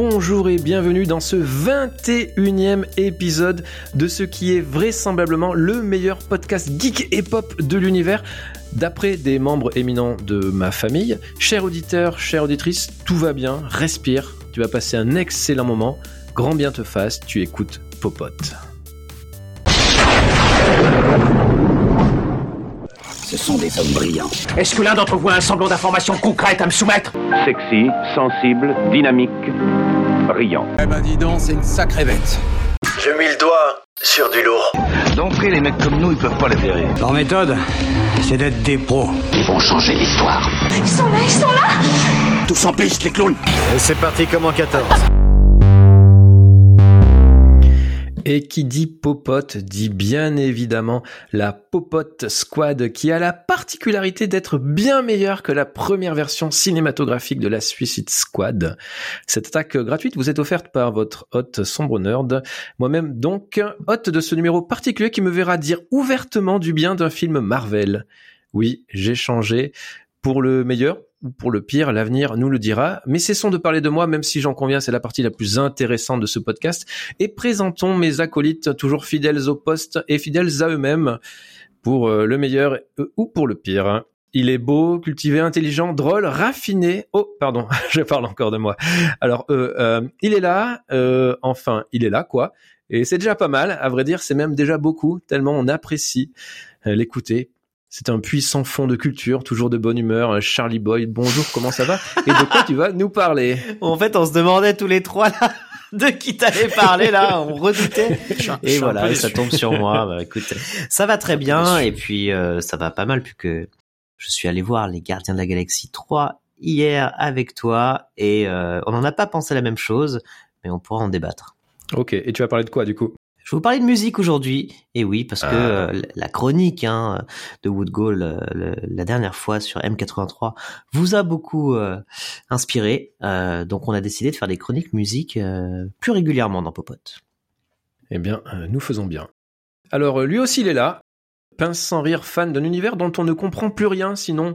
bonjour et bienvenue dans ce 21e épisode de ce qui est vraisemblablement le meilleur podcast geek et pop de l'univers. D'après des membres éminents de ma famille, chers auditeurs, chères auditrices, tout va bien, respire, tu vas passer un excellent moment, grand bien te fasse, tu écoutes Popote. Ce sont des hommes brillants. Est-ce que l'un d'entre vous a un semblant d'information concrète à me soumettre? Sexy, sensible, dynamique, brillant. Eh ben dis donc, c'est une sacrée bête. Je mets le doigt sur du lourd. D'entrée, les mecs comme nous, ils peuvent pas les verrer. Leur méthode, c'est d'être des pros. Ils vont changer l'histoire. Ils sont là, ils sont là Tous en piste, les clowns Et c'est parti comme en 14. Et qui dit popote dit bien évidemment la Popote Squad qui a la particularité d'être bien meilleure que la première version cinématographique de la Suicide Squad. Cette attaque gratuite vous est offerte par votre hôte sombre nerd, moi-même donc hôte de ce numéro particulier qui me verra dire ouvertement du bien d'un film Marvel. Oui, j'ai changé pour le meilleur ou pour le pire, l'avenir nous le dira. Mais cessons de parler de moi, même si j'en conviens, c'est la partie la plus intéressante de ce podcast. Et présentons mes acolytes, toujours fidèles au poste et fidèles à eux-mêmes, pour euh, le meilleur ou pour le pire. Il est beau, cultivé, intelligent, drôle, raffiné. Oh, pardon, je parle encore de moi. Alors, euh, euh, il est là, euh, enfin, il est là, quoi. Et c'est déjà pas mal, à vrai dire, c'est même déjà beaucoup, tellement on apprécie euh, l'écouter. C'est un puissant fond de culture, toujours de bonne humeur. Euh, Charlie Boy, bonjour, comment ça va? Et de quoi tu vas nous parler? En fait, on se demandait tous les trois là de qui t'allais parler là, on redoutait. Et voilà, ça tombe sur moi. Bah, écoute, ça va très bien et puis euh, ça va pas mal puisque je suis allé voir les Gardiens de la Galaxie 3 hier avec toi et euh, on n'en a pas pensé la même chose, mais on pourra en débattre. Ok, et tu vas parler de quoi du coup? Je vais vous parler de musique aujourd'hui, et oui, parce que Ah. euh, la chronique hein, de Woodgall euh, la dernière fois sur M83 vous a beaucoup euh, inspiré, euh, donc on a décidé de faire des chroniques musique plus régulièrement dans Popote. Eh bien, nous faisons bien. Alors, lui aussi, il est là. Pince sans rire, fan d'un univers dont on ne comprend plus rien, sinon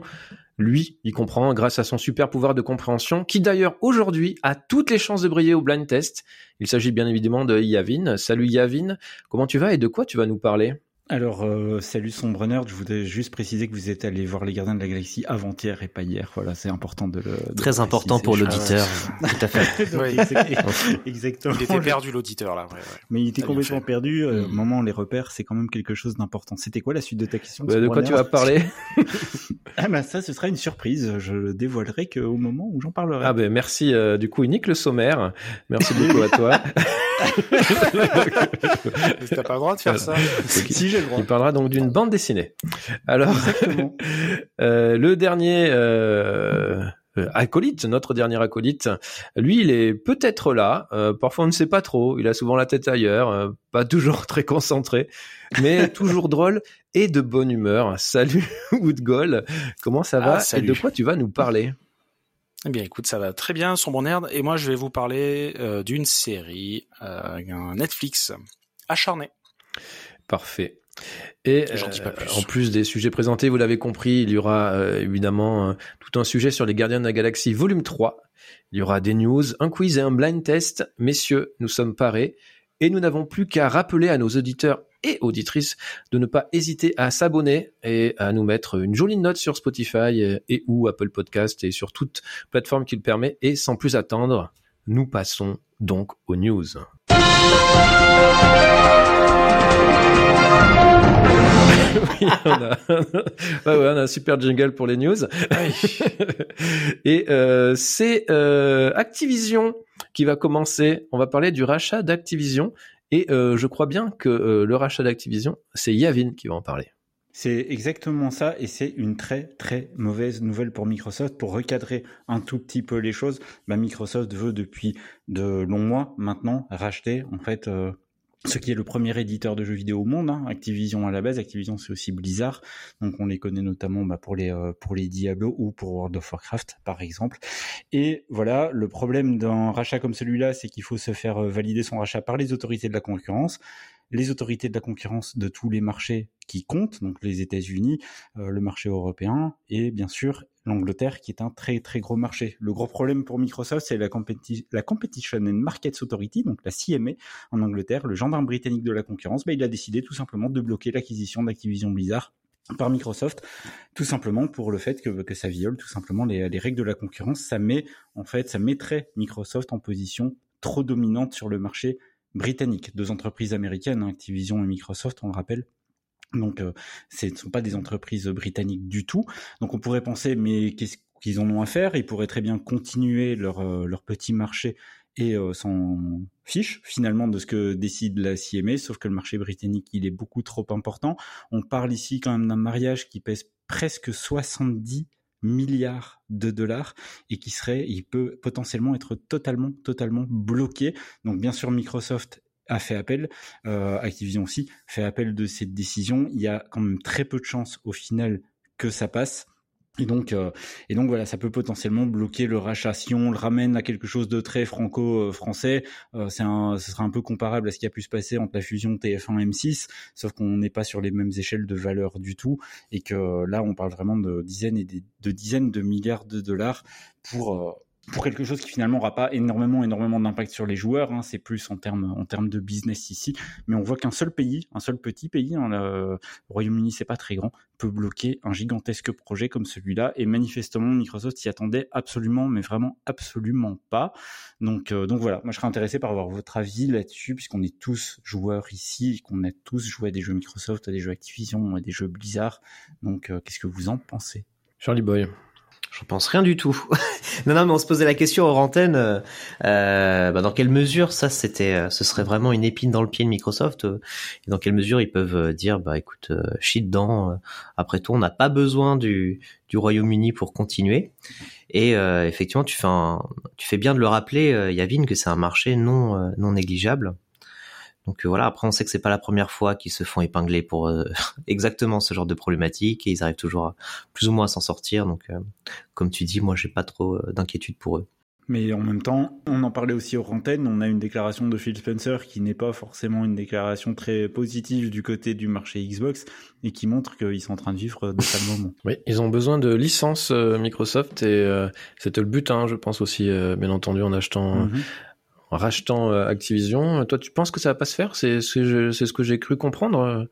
lui, il comprend grâce à son super pouvoir de compréhension, qui d'ailleurs aujourd'hui a toutes les chances de briller au blind test. Il s'agit bien évidemment de Yavin. Salut Yavin, comment tu vas et de quoi tu vas nous parler? Alors, euh, salut Sombre Nerd, je voudrais juste préciser que vous êtes allé voir les Gardiens de la Galaxie avant-hier et pas hier. Voilà, c'est important de le. de Très important pour préciser. l'auditeur, tout à fait. Donc, Oui. exact- Exactement. Il était perdu l'auditeur là. ouais, ouais. Mais il était complètement fait. perdu. Euh, Mm. Au moment où on les repère, c'est quand même quelque chose d'important. C'était quoi la suite de ta question Bah, De quoi tu vas parler Ah bah ça, ce sera une surprise. Je le dévoilerai qu'au moment où j'en parlerai. Ah ben merci, euh, du coup, il nique le sommaire. Merci beaucoup à toi. T'as pas le droit de faire ça. si j'ai le droit. Il parlera donc d'une bande dessinée. Alors, euh, le dernier euh, euh, acolyte, notre dernier acolyte, lui, il est peut-être là. euh, parfois, on ne sait pas trop. Il a souvent la tête ailleurs, euh, pas toujours très concentré, mais toujours drôle et de bonne humeur. Salut Woodgall, comment ça va Ah, et salut. de quoi tu vas nous parler? Eh bien, écoute, ça va très bien, Sombre Nerd. Et moi, je vais vous parler euh, d'une série, euh, un Netflix acharné. Parfait. Et J'en dis pas euh, plus. en plus des sujets présentés, vous l'avez compris, il y aura euh, évidemment tout un sujet sur les Gardiens de la Galaxie volume 3. Il y aura des news, un quiz et un blind test. Messieurs, nous sommes parés et nous n'avons plus qu'à rappeler à nos auditeurs et auditrices de ne pas hésiter à s'abonner et à nous mettre une jolie note sur Spotify euh, et ou Apple Podcast et sur toute plateforme qui le permet. Et sans plus attendre, nous passons donc aux news. Oui, on a... ouais, ouais, on a un super jingle pour les news. Et euh, c'est euh, Activision qui va commencer. On va parler du rachat d'Activision. Et euh, je crois bien que euh, le rachat d'Activision, c'est Yavin qui va en parler. C'est exactement ça, et c'est une très très mauvaise nouvelle pour Microsoft. Pour recadrer un tout petit peu les choses, bah, Microsoft veut depuis de longs mois maintenant racheter en fait euh, ce qui est le premier éditeur de jeux vidéo au monde. hein. Activision à la base, Activision c'est aussi Blizzard, donc on les connaît notamment bah, pour les euh, pour les Diablo ou pour World of Warcraft par exemple. Et voilà, le problème d'un rachat comme celui-là, c'est qu'il faut se faire euh, valider son rachat par les autorités de la concurrence les autorités de la concurrence de tous les marchés qui comptent, donc les États-Unis, euh, le marché européen et bien sûr l'Angleterre qui est un très très gros marché. Le gros problème pour Microsoft, c'est la, Competition and Markets Authority, donc la CMA en Angleterre, le gendarme britannique de la concurrence, bah, il a décidé tout simplement de bloquer l'acquisition d'Activision Blizzard par Microsoft, tout simplement pour le fait que, que ça viole tout simplement les, les, règles de la concurrence. Ça met, en fait, ça mettrait Microsoft en position trop dominante sur le marché britannique. Deux entreprises américaines, hein, Activision et Microsoft, on le rappelle. Donc, euh, ce ne sont pas des entreprises britanniques du tout. Donc, on pourrait penser, mais qu'est-ce qu'ils en ont à faire? Ils pourraient très bien continuer leur, euh, leur petit marché et euh, s'en fiche finalement de ce que décide la CMA, sauf que le marché britannique, il est beaucoup trop important. On parle ici quand même d'un mariage qui pèse presque 70 milliards de dollars et qui serait, il peut potentiellement être totalement, totalement bloqué. Donc bien sûr, Microsoft a fait appel, euh, Activision aussi fait appel de cette décision. Il y a quand même très peu de chances au final que ça passe. Et donc, euh, et donc voilà, ça peut potentiellement bloquer le rachat. Si on le ramène à quelque chose de très franco-français, euh, c'est un, ce sera un peu comparable à ce qui a pu se passer entre la fusion TF1 M6, sauf qu'on n'est pas sur les mêmes échelles de valeur du tout, et que là, on parle vraiment de dizaines et de dizaines de milliards de dollars pour euh, pour quelque chose qui finalement n'aura pas énormément énormément d'impact sur les joueurs. Hein, c'est plus en termes en de business ici, mais on voit qu'un seul pays, un seul petit pays, hein, le Royaume-Uni c'est pas très grand, peut bloquer un gigantesque projet comme celui-là. Et manifestement Microsoft s'y attendait absolument, mais vraiment absolument pas. Donc euh, donc voilà, moi je serais intéressé par avoir votre avis là-dessus, puisqu'on est tous joueurs ici, qu'on a tous joué à des jeux Microsoft, à des jeux Activision, à des jeux Blizzard. Donc euh, qu'est-ce que vous en pensez? Charlie Boy. Je pense rien du tout. non, non, mais on se posait la question hors antenne. Euh, euh, bah, dans quelle mesure ça, c'était, euh, ce serait vraiment une épine dans le pied de Microsoft euh, et Dans quelle mesure ils peuvent dire, bah écoute, chie dedans. après tout, on n'a pas besoin du, du Royaume-Uni pour continuer. Et effectivement, tu fais, tu fais bien de le rappeler, Yavin, que c'est un marché non non négligeable. Donc euh, voilà, après on sait que c'est pas la première fois qu'ils se font épingler pour euh, exactement ce genre de problématique et ils arrivent toujours plus ou moins à s'en sortir. Donc euh, comme tu dis, moi j'ai pas trop d'inquiétude pour eux. Mais en même temps, on en parlait aussi aux antennes, on a une déclaration de Phil Spencer qui n'est pas forcément une déclaration très positive du côté du marché Xbox et qui montre qu'ils sont en train de vivre de sales moments. Oui, ils ont besoin de licences Microsoft et c'était le but, hein, je pense aussi, bien entendu, en achetant mhm en rachetant euh, Activision. Toi, tu penses que ça va pas se faire? C'est ce, ce que j'ai cru comprendre.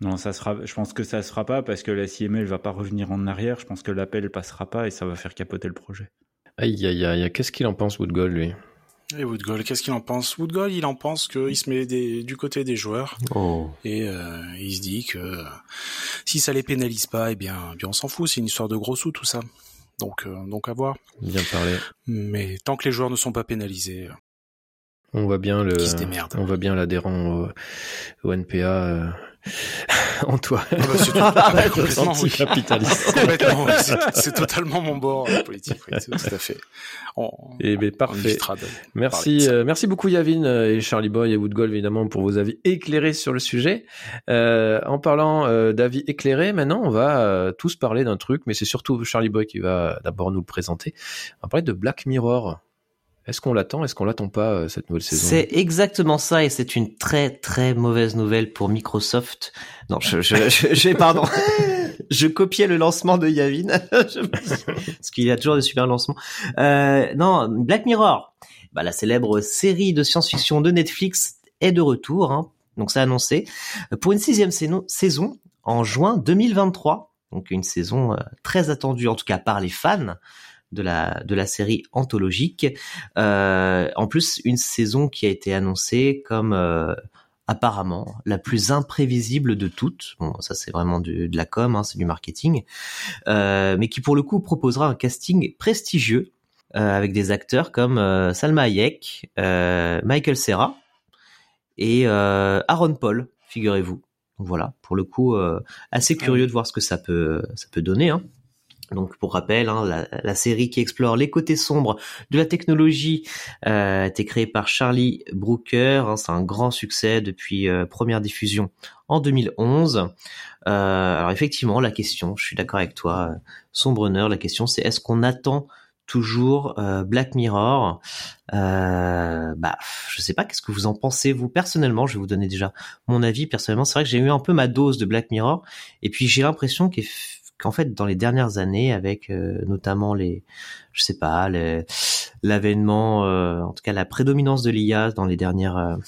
Non, ça sera. Je pense que ça se fera pas parce que la CML va pas revenir en arrière. Je pense que l'appel passera pas et ça va faire capoter le projet. Aïe aïe aïe. Qu'est-ce qu'il en pense Woodgold lui? Et Woodgold, qu'est-ce qu'il en pense? Woodgold, il en pense qu'il se met du côté des joueurs oh. et euh, il se dit que si ça les pénalise pas, eh bien, eh bien on s'en fout. C'est une histoire de gros sous tout ça. Donc, euh, donc à voir. Bien parlé. Mais tant que les joueurs ne sont pas pénalisés, on voit bien le, on voit bien l'adhérent au, NPA euh, en toi. Ah bah, c'est capitaliste. c'est totalement mon bord euh, politique, tout à fait. et eh ben, parfait. merci, euh, merci beaucoup Yavin et Charlie Boy et Woodgolf évidemment pour vos avis éclairés sur le sujet. en parlant d'avis éclairés, maintenant on va tous parler d'un truc, mais c'est surtout Charlie Boy qui va d'abord nous le présenter. On va parler de Black Mirror. Est-ce qu'on l'attend Est-ce qu'on l'attend pas euh, cette nouvelle saison? C'est exactement ça et c'est une très très mauvaise nouvelle pour Microsoft. Non, je je, je, pardon. je copiais le lancement de Yavin parce qu'il y a toujours des super lancements. Euh, non, Black Mirror, bah, la célèbre série de science-fiction de Netflix est de retour. Hein. Donc c'est annoncé pour une sixième saison en juin 2023. Donc une saison euh, très attendue en tout cas par les fans de la de la série anthologique. Euh, en plus, une saison qui a été annoncée comme euh, apparemment la plus imprévisible de toutes. Bon, ça c'est vraiment de la com, hein, c'est du marketing, euh, mais qui pour le coup proposera un casting prestigieux avec des acteurs comme Salma Hayek, Michael Serra et Aaron Paul, figurez-vous. Voilà, pour le coup, assez curieux de voir ce que ça peut ça peut donner. Hein. Donc pour rappel, hein, la, série qui explore les côtés sombres de la technologie euh, a été créée par Charlie Brooker. Hein, c'est un grand succès depuis euh, première diffusion en 2011. Euh, alors effectivement, la question, je suis d'accord avec toi, Sombreneur, la question c'est est-ce qu'on attend toujours Black Mirror? Bah, je sais pas. Qu'est-ce que vous en pensez vous personnellement? Je vais vous donner déjà mon avis. Personnellement, c'est vrai que j'ai eu un peu ma dose de Black Mirror, et puis j'ai l'impression qu'effectivement qu'en fait dans les dernières années, avec notamment les, je sais pas, l'avènement, en tout cas la prédominance de l'IA dans les dernières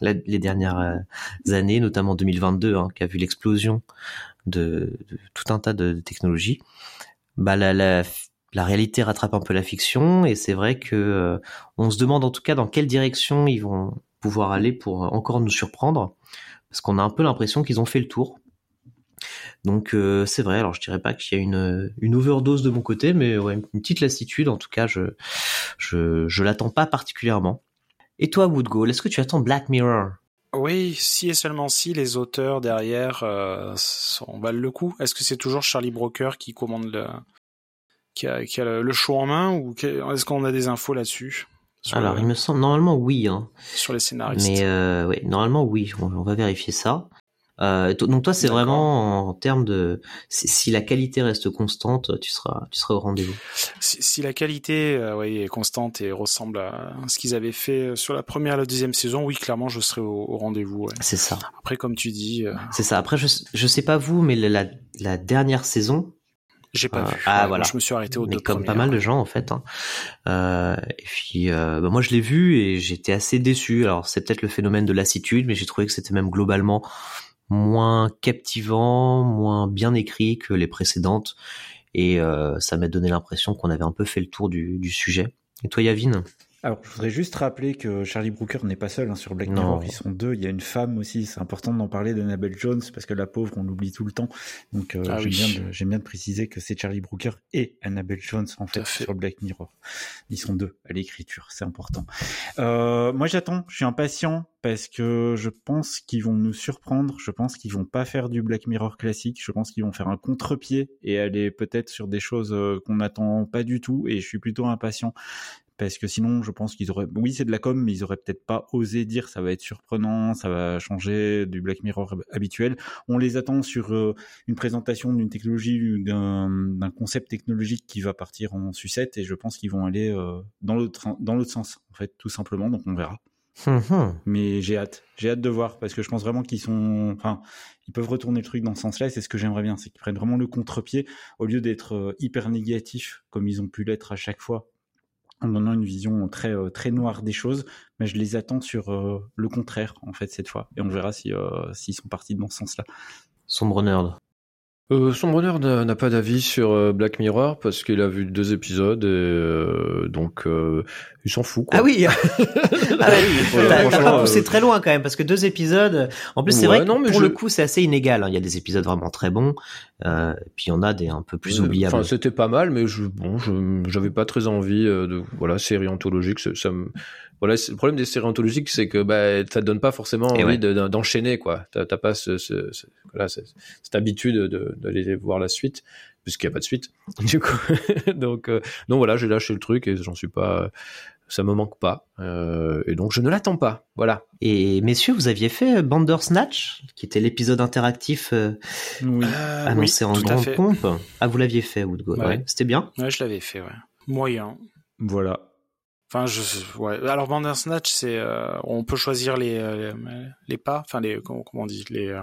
les dernières années, notamment 2022, hein, qui a vu l'explosion de, tout un tas de, technologies, bah la, la, la, réalité rattrape un peu la fiction et c'est vrai que euh, on se demande en tout cas dans quelle direction ils vont pouvoir aller pour encore nous surprendre parce qu'on a un peu l'impression qu'ils ont fait le tour. Donc euh, c'est vrai. Alors je dirais pas qu'il y a une, une overdose de mon côté, mais ouais, une petite lassitude. En tout cas, je je, je l'attends pas particulièrement. Et toi, Woodgall, est-ce que tu attends Black Mirror? Oui, si et seulement si les auteurs derrière euh, valent le coup. Est-ce que c'est toujours Charlie Broker qui commande le, qui a, qui a le show en main ou est-ce qu'on a des infos là-dessus? Alors, il me semble normalement oui. Hein. Sur les scénaristes. Mais euh, oui, normalement oui. on va vérifier ça. Euh, donc toi, c'est vraiment en termes de si la qualité reste constante, tu seras tu seras au rendez-vous. Si, si, la qualité euh, est constante et ressemble à ce qu'ils avaient fait sur la première et la deuxième saison, oui, clairement, je serai au, rendez-vous. C'est ça. Après, comme tu dis. Euh, c'est ça. Après, je je sais pas vous, mais la la dernière saison. J'ai pas vu. Ah voilà. Je me suis arrêté au Mais comme pas mal de gens en fait. Hein. Euh, et puis bah, moi je l'ai vu et j'étais assez déçu. Alors c'est peut-être le phénomène de lassitude, mais j'ai trouvé que c'était même globalement moins captivant, moins bien écrit que les précédentes, et euh, ça m'a donné l'impression qu'on avait un peu fait le tour du, du sujet. Et toi, Yavin? Alors, je voudrais juste rappeler que Charlie Brooker n'est pas seul hein, sur Black Mirror. Ils sont deux. Il y a une femme aussi. C'est important d'en parler d'Annabelle Jones parce que la pauvre, on l'oublie tout le temps. Donc, euh, ah j'aime, bien de, bien de préciser que c'est Charlie Brooker et Annabelle Jones en fait, sur Black Mirror. Ils sont deux à l'écriture. C'est important. Euh, moi, j'attends. Je suis impatient parce que je pense qu'ils vont nous surprendre. Je pense qu'ils vont pas faire du Black Mirror classique. Je pense qu'ils vont faire un contre-pied et aller peut-être sur des choses euh, qu'on n'attend pas du tout. Et je suis plutôt impatient parce que sinon je pense qu'ils auraient oui c'est de la com mais ils auraient peut-être pas osé dire ça va être surprenant ça va changer du Black Mirror habituel. On les attend sur euh, une présentation d'une technologie d'un concept technologique qui va partir en sucette et je pense qu'ils vont aller euh, dans l'autre dans l'autre sens en fait tout simplement. Donc on verra. Hum, hum. mais j'ai hâte. J'ai hâte de voir parce que je pense vraiment qu'ils sont enfin ils peuvent retourner le truc dans ce sens-là et c'est ce que j'aimerais bien c'est qu'ils prennent vraiment le contre-pied au lieu d'être euh, hyper négatifs comme ils ont pu l'être à chaque fois en donnant une vision très euh, très noire des choses, mais je les attends sur euh, le contraire en fait cette fois, et on verra si euh, s'ils sont partis dans ce sens-là. Sombre nerd. Euh, son bonheur n'a pas d'avis sur euh, Black Mirror parce qu'il a vu deux épisodes et euh, donc euh, il s'en fout. Quoi. Ah oui, ah t'as poussé très loin quand même parce que deux épisodes. En plus, c'est vrai que non, mais pour le coup, c'est assez inégal. Hein. Il y a des épisodes vraiment très bons, euh, puis il y en a des un peu plus oubliables. Enfin, c'était pas mal, mais je bon, j'avais pas très envie de voilà série anthologique. Ça, ça me voilà, le problème des séries anthologiques, c'est que bah, ça te donne pas forcément envie d'enchaîner, quoi. T'as pas ce, ce, ce voilà, cette habitude d'aller voir la suite, puisqu'il n'y a pas de suite. Du coup, donc, euh, donc voilà, j'ai lâché le truc et j'en suis pas, ça me manque pas, euh, et donc je ne l'attends pas. Voilà. Et messieurs, vous aviez fait Bandersnatch, qui était l'épisode interactif euh, oui. annoncé en grande pompe. Ah, vous l'aviez fait, Woodgo. Ouais. C'était bien. Ouais, je l'avais fait. Ouais. Moyen. Voilà. Enfin, je, ouais. Alors Bandersnatch, c'est, euh, on peut choisir les, euh, les, pas, enfin les, comment, on dit, les, euh,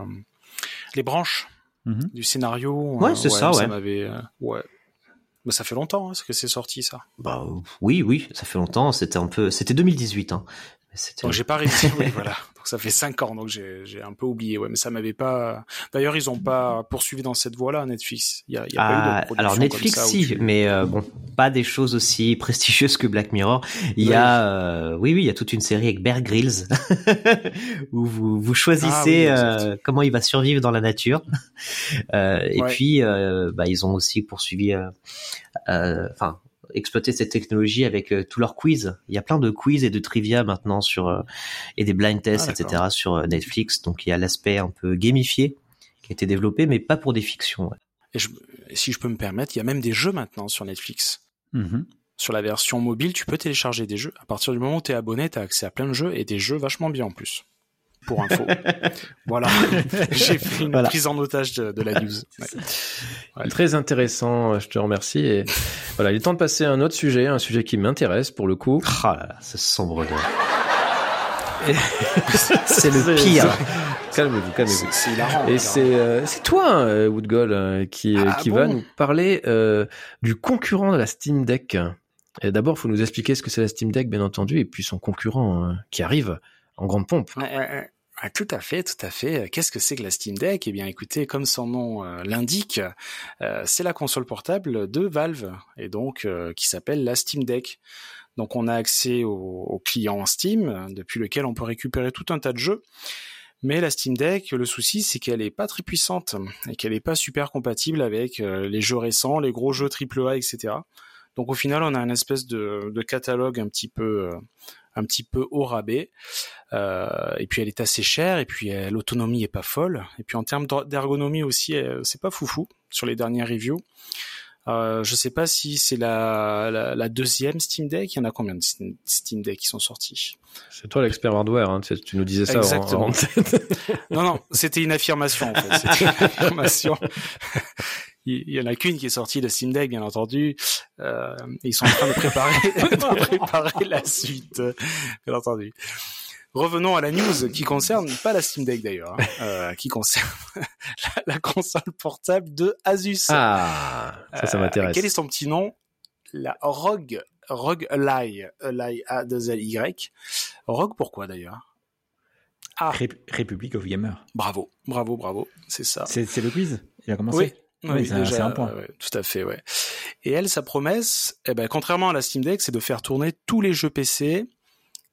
les branches mhm. du scénario. Ouais, c'est ça, ça ouais. ouais. Mais ça fait longtemps hein, que c'est sorti ça. Bah oui, oui, ça fait longtemps. C'était un peu, c'était 2018. Hein. Donc j'ai pas réussi. oui, voilà ça fait cinq ans, donc j'ai un peu oublié. Ouais, mais ça m'avait pas. D'ailleurs, ils ont pas poursuivi dans cette voie-là, Netflix. Il y a, y a pas eu de ah, Alors Netflix, si, mais euh, bon, pas des choses aussi prestigieuses que Black Mirror. Il y a, euh, oui, oui, il y a toute une série avec Bear Grylls où vous vous choisissez ah euh, comment il va survivre dans la nature. et puis, bah, ils ont aussi poursuivi, enfin exploiter cette technologie avec euh, tous leurs quiz. Il y a plein de quiz et de trivia maintenant sur euh, et des blind tests, ah, etc. sur euh, Netflix. Donc il y a l'aspect un peu gamifié qui a été développé, mais pas pour des fictions. Et si je peux me permettre, il y a même des jeux maintenant sur Netflix. Mm-hmm. Sur la version mobile, tu peux télécharger des jeux. À partir du moment où tu es abonné, tu as accès à plein de jeux et des jeux vachement bien en plus pour info. voilà, j'ai fait une prise en otage de, la news. Très intéressant, je te remercie. Et voilà, il est temps de passer à un autre sujet, un sujet qui m'intéresse pour le coup. Ah là là, c'est sombre. c'est le pire. Calmez-vous, calmez-vous. C'est hilarant. Et c'est euh, c'est toi, euh, Woodgol, euh, qui Ah, qui bon va nous parler euh, du concurrent de la Steam Deck. D'abord, faut nous expliquer ce que c'est la Steam Deck, bien entendu, et puis son concurrent euh, qui arrive en grande pompe. Tout à fait, tout à fait. Qu'est-ce que c'est que la Steam Deck? Eh bien, écoutez, comme son nom euh, l'indique, euh, c'est la console portable de Valve et donc euh, qui s'appelle la Steam Deck. Donc, on a accès au, au client Steam euh, depuis lequel on peut récupérer tout un tas de jeux. Mais la Steam Deck, le souci, c'est qu'elle est pas très puissante et qu'elle est pas super compatible avec euh, les jeux récents, les gros jeux AAA, etc. Donc, au final, on a une espèce de, de catalogue un petit peu, euh, un petit peu au rabais. Euh, et puis elle est assez chère, et puis euh, l'autonomie est pas folle. Et puis en termes d'er- d'ergonomie aussi, euh, c'est pas foufou sur les dernières reviews. Euh, je sais pas si c'est la, la, la deuxième Steam Deck. Il y en a combien de Steam Deck qui sont sortis? C'est toi l'expert hardware, hein, tu, nous disais ça en- Exactement. en, Non, non, c'était une affirmation en fait. C'était une affirmation. Il y en a qu'une qui est sortie de Steam Deck, bien entendu. Euh, ils sont en train de préparer, de préparer la suite, bien entendu. Revenons à la news qui concerne pas la Steam Deck d'ailleurs, hein, euh, qui concerne la, la console portable de Asus. Ah, ça, ça Euh, m'intéresse. Quel est son petit nom? La ROG, ROG Ally, Ally A 2 L Y. ROG pourquoi d'ailleurs? Ah, Rép- Republic of Gamer. bravo, bravo, bravo, c'est ça. C'est c'est le quiz? Il a commencé? Oui. Oui, Oui, c'est un- point. tout à fait, ouais. Et elle, sa promesse, eh ben, contrairement à la Steam Deck, c'est de faire tourner tous les jeux PC,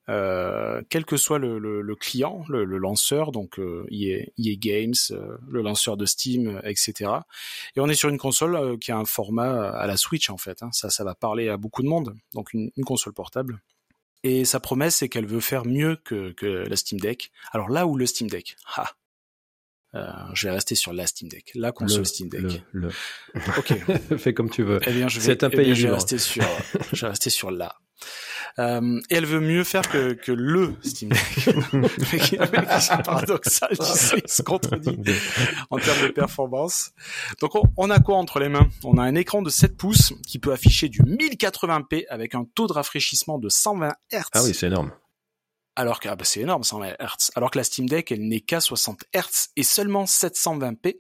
euh, quel que soit le, le, le client, le, le lanceur, donc euh, EA, EA Games, euh, le lanceur de Steam, euh, etc. Et on est sur une console euh, qui a un format à la Switch en fait. Hein. Ça, ça va parler à beaucoup de monde. Donc une, une console portable. Et sa promesse, c'est qu'elle veut faire mieux que, que la Steam Deck. Alors là où le Steam Deck, ah, euh, je vais rester sur la Steam Deck, la console Le- Steam Deck. le- le- Ok. Fais comme tu veux. Eh bien, je vais, C'est un eh pays bien, je vais rester sur, je vais rester sur là. Euh, et elle veut mieux faire que, que le Steam Deck. C'est paradoxal, tu sais, il se contredit en termes de performance. Donc, on, on a quoi entre les mains? On a un écran de 7 pouces qui peut afficher du 1080p avec un taux de rafraîchissement de 120 Hz. Ah oui, c'est énorme. Alors que ah bah, c'est énorme 120 Hz. Alors que la Steam Deck, elle n'est qu'à 60 Hz et seulement 720p.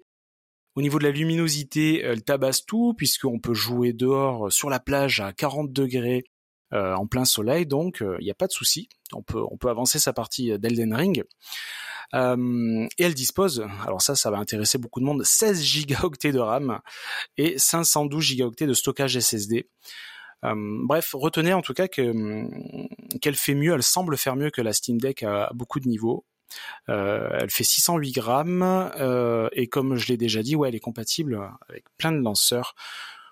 Au niveau de la luminosité, elle tabasse tout puisqu'on peut jouer dehors euh, sur la plage à 40 degrés euh, en plein soleil, donc il n'y a pas de souci. On peut on peut avancer sa partie d'Elden Ring. Euh, et elle dispose, alors ça, ça va intéresser beaucoup de monde, 16 gigaoctets de RAM et 512 gigaoctets de stockage SSD. Bref, retenez en tout cas que qu'elle fait mieux, elle semble faire mieux que la Steam Deck à beaucoup de niveaux. Euh, elle fait 608 grammes euh, et comme je l'ai déjà dit, ouais, elle est compatible avec plein de lanceurs.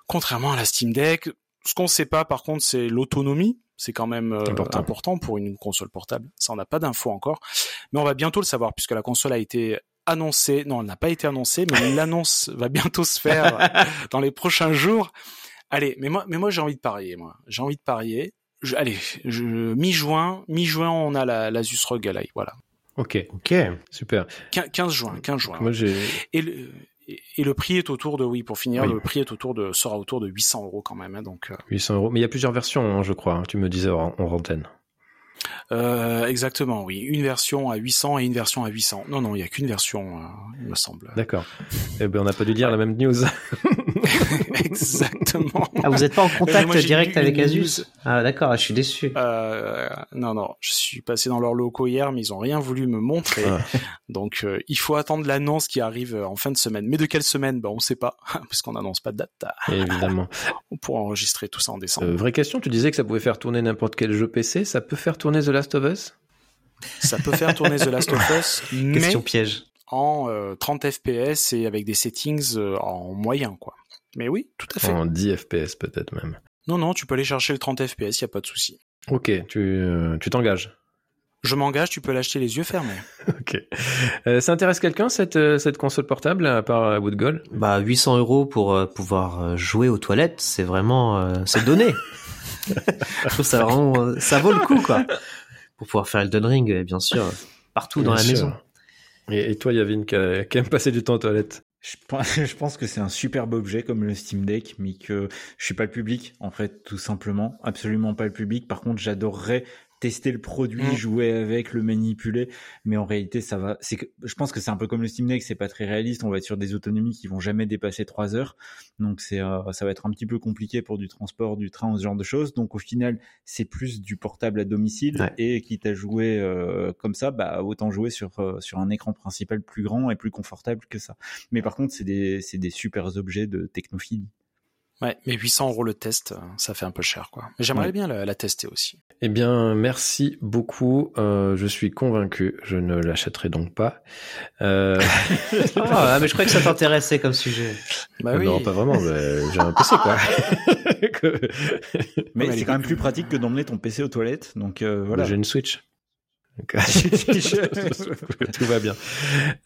Contrairement à la Steam Deck, ce qu'on ne sait pas par contre, c'est l'autonomie. C'est quand même euh, Important. important. pour une console portable. Ça, on n'a pas d'infos encore, mais on va bientôt le savoir puisque la console a été annoncée. Non, elle n'a pas été annoncée, mais l'annonce va bientôt se faire dans les prochains jours. Allez, mais moi, mais moi j'ai envie de parier. Moi, j'ai envie de parier. Je- allez, je, mi-juin, mi-juin, on a la, la Asus ROG Ally. Voilà. Ok, Ok. super. Quin- 15 juin, 15 juin. Moi, j'ai. Et le, et et le prix est autour de, oui, pour finir, Oui. le prix est autour de, sera autour de 800 euros quand même. hein, donc, euh, 800 euros. Mais il y a plusieurs versions, hein, je crois. hein, Tu me disais en, en antenne. Euh, exactement, oui. Une version à 800 et une version à 800. Non, non, il y a qu'une version, euh, il me semble. D'accord. Eh ben, on n'a pas dû lire la même news. exactement. Ah, vous n'êtes pas en contact direct avec Asus news. Ah, d'accord, je suis déçu. Euh, non, non, je suis passé dans leurs locaux hier, mais ils ont rien voulu me montrer. Ah. Donc, euh, il faut attendre l'annonce qui arrive en fin de semaine. Mais de quelle semaine? Ben, on sait pas, parce qu'on n'annonce pas de date. Évidemment. On pourra enregistrer tout ça en décembre. Euh, vraie question, tu disais que ça pouvait faire tourner n'importe quel jeu PC. Ça peut faire tourner The Last of Us? Ça peut faire tourner The Last of Us, mais Question piège. en euh, 30 FPS et avec des settings euh, en moyen, quoi. Mais oui, tout à fait. En 10 FPS peut-être même. Non, non, tu peux aller chercher le 30 FPS, y a pas de souci. Ok, tu euh, tu t'engages. Je m'engage, tu peux l'acheter les yeux fermés. Ok. Euh, ça intéresse quelqu'un cette euh, cette console portable à part euh, Woodgall Bah, 800 euros pour euh, pouvoir euh, jouer aux toilettes, c'est vraiment, euh, c'est donné. Je trouve ça vraiment, ça vaut le coup, quoi. Pour pouvoir faire Elden Ring, euh, bien sûr, partout dans la sûr. maison. Et, et toi, Yavin, qui, a- passer du temps aux toilettes Je pense, je pense que c'est un superbe objet comme le Steam Deck, mais que je suis pas le public, en fait, tout simplement. Absolument pas le public. Par contre, j'adorerais tester le produit, Mm. jouer avec, le manipuler. Mais en réalité, ça va. C'est que je pense que c'est un peu comme le Steam Deck, c'est pas très réaliste. On va être sur des autonomies qui vont jamais dépasser 3 heures. Donc c'est, euh, ça va être un petit peu compliqué pour du transport, du train, ce genre de choses. Donc au final, c'est plus du portable à domicile. Ouais. Et quitte à jouer euh, comme ça, bah autant jouer sur euh, sur un écran principal plus grand et plus confortable que ça. Mais par contre, c'est des c'est des super objets de technophilie. Ouais, mais 800 euros le test, euh, ça fait un peu cher, quoi. Mais j'aimerais Ouais. bien la, la tester aussi. Eh bien, merci beaucoup. Euh, je suis convaincu. Je ne l'achèterai donc pas. Euh, Ah, mais je crois que ça t'intéressait comme sujet. Bah oui. Non, pas vraiment. mais J'ai un PC, quoi. Mais Ouais, c'est quand même plus pratique que d'emmener ton PC aux toilettes. Donc euh, voilà. J'ai une Switch. Donc, Tout va bien.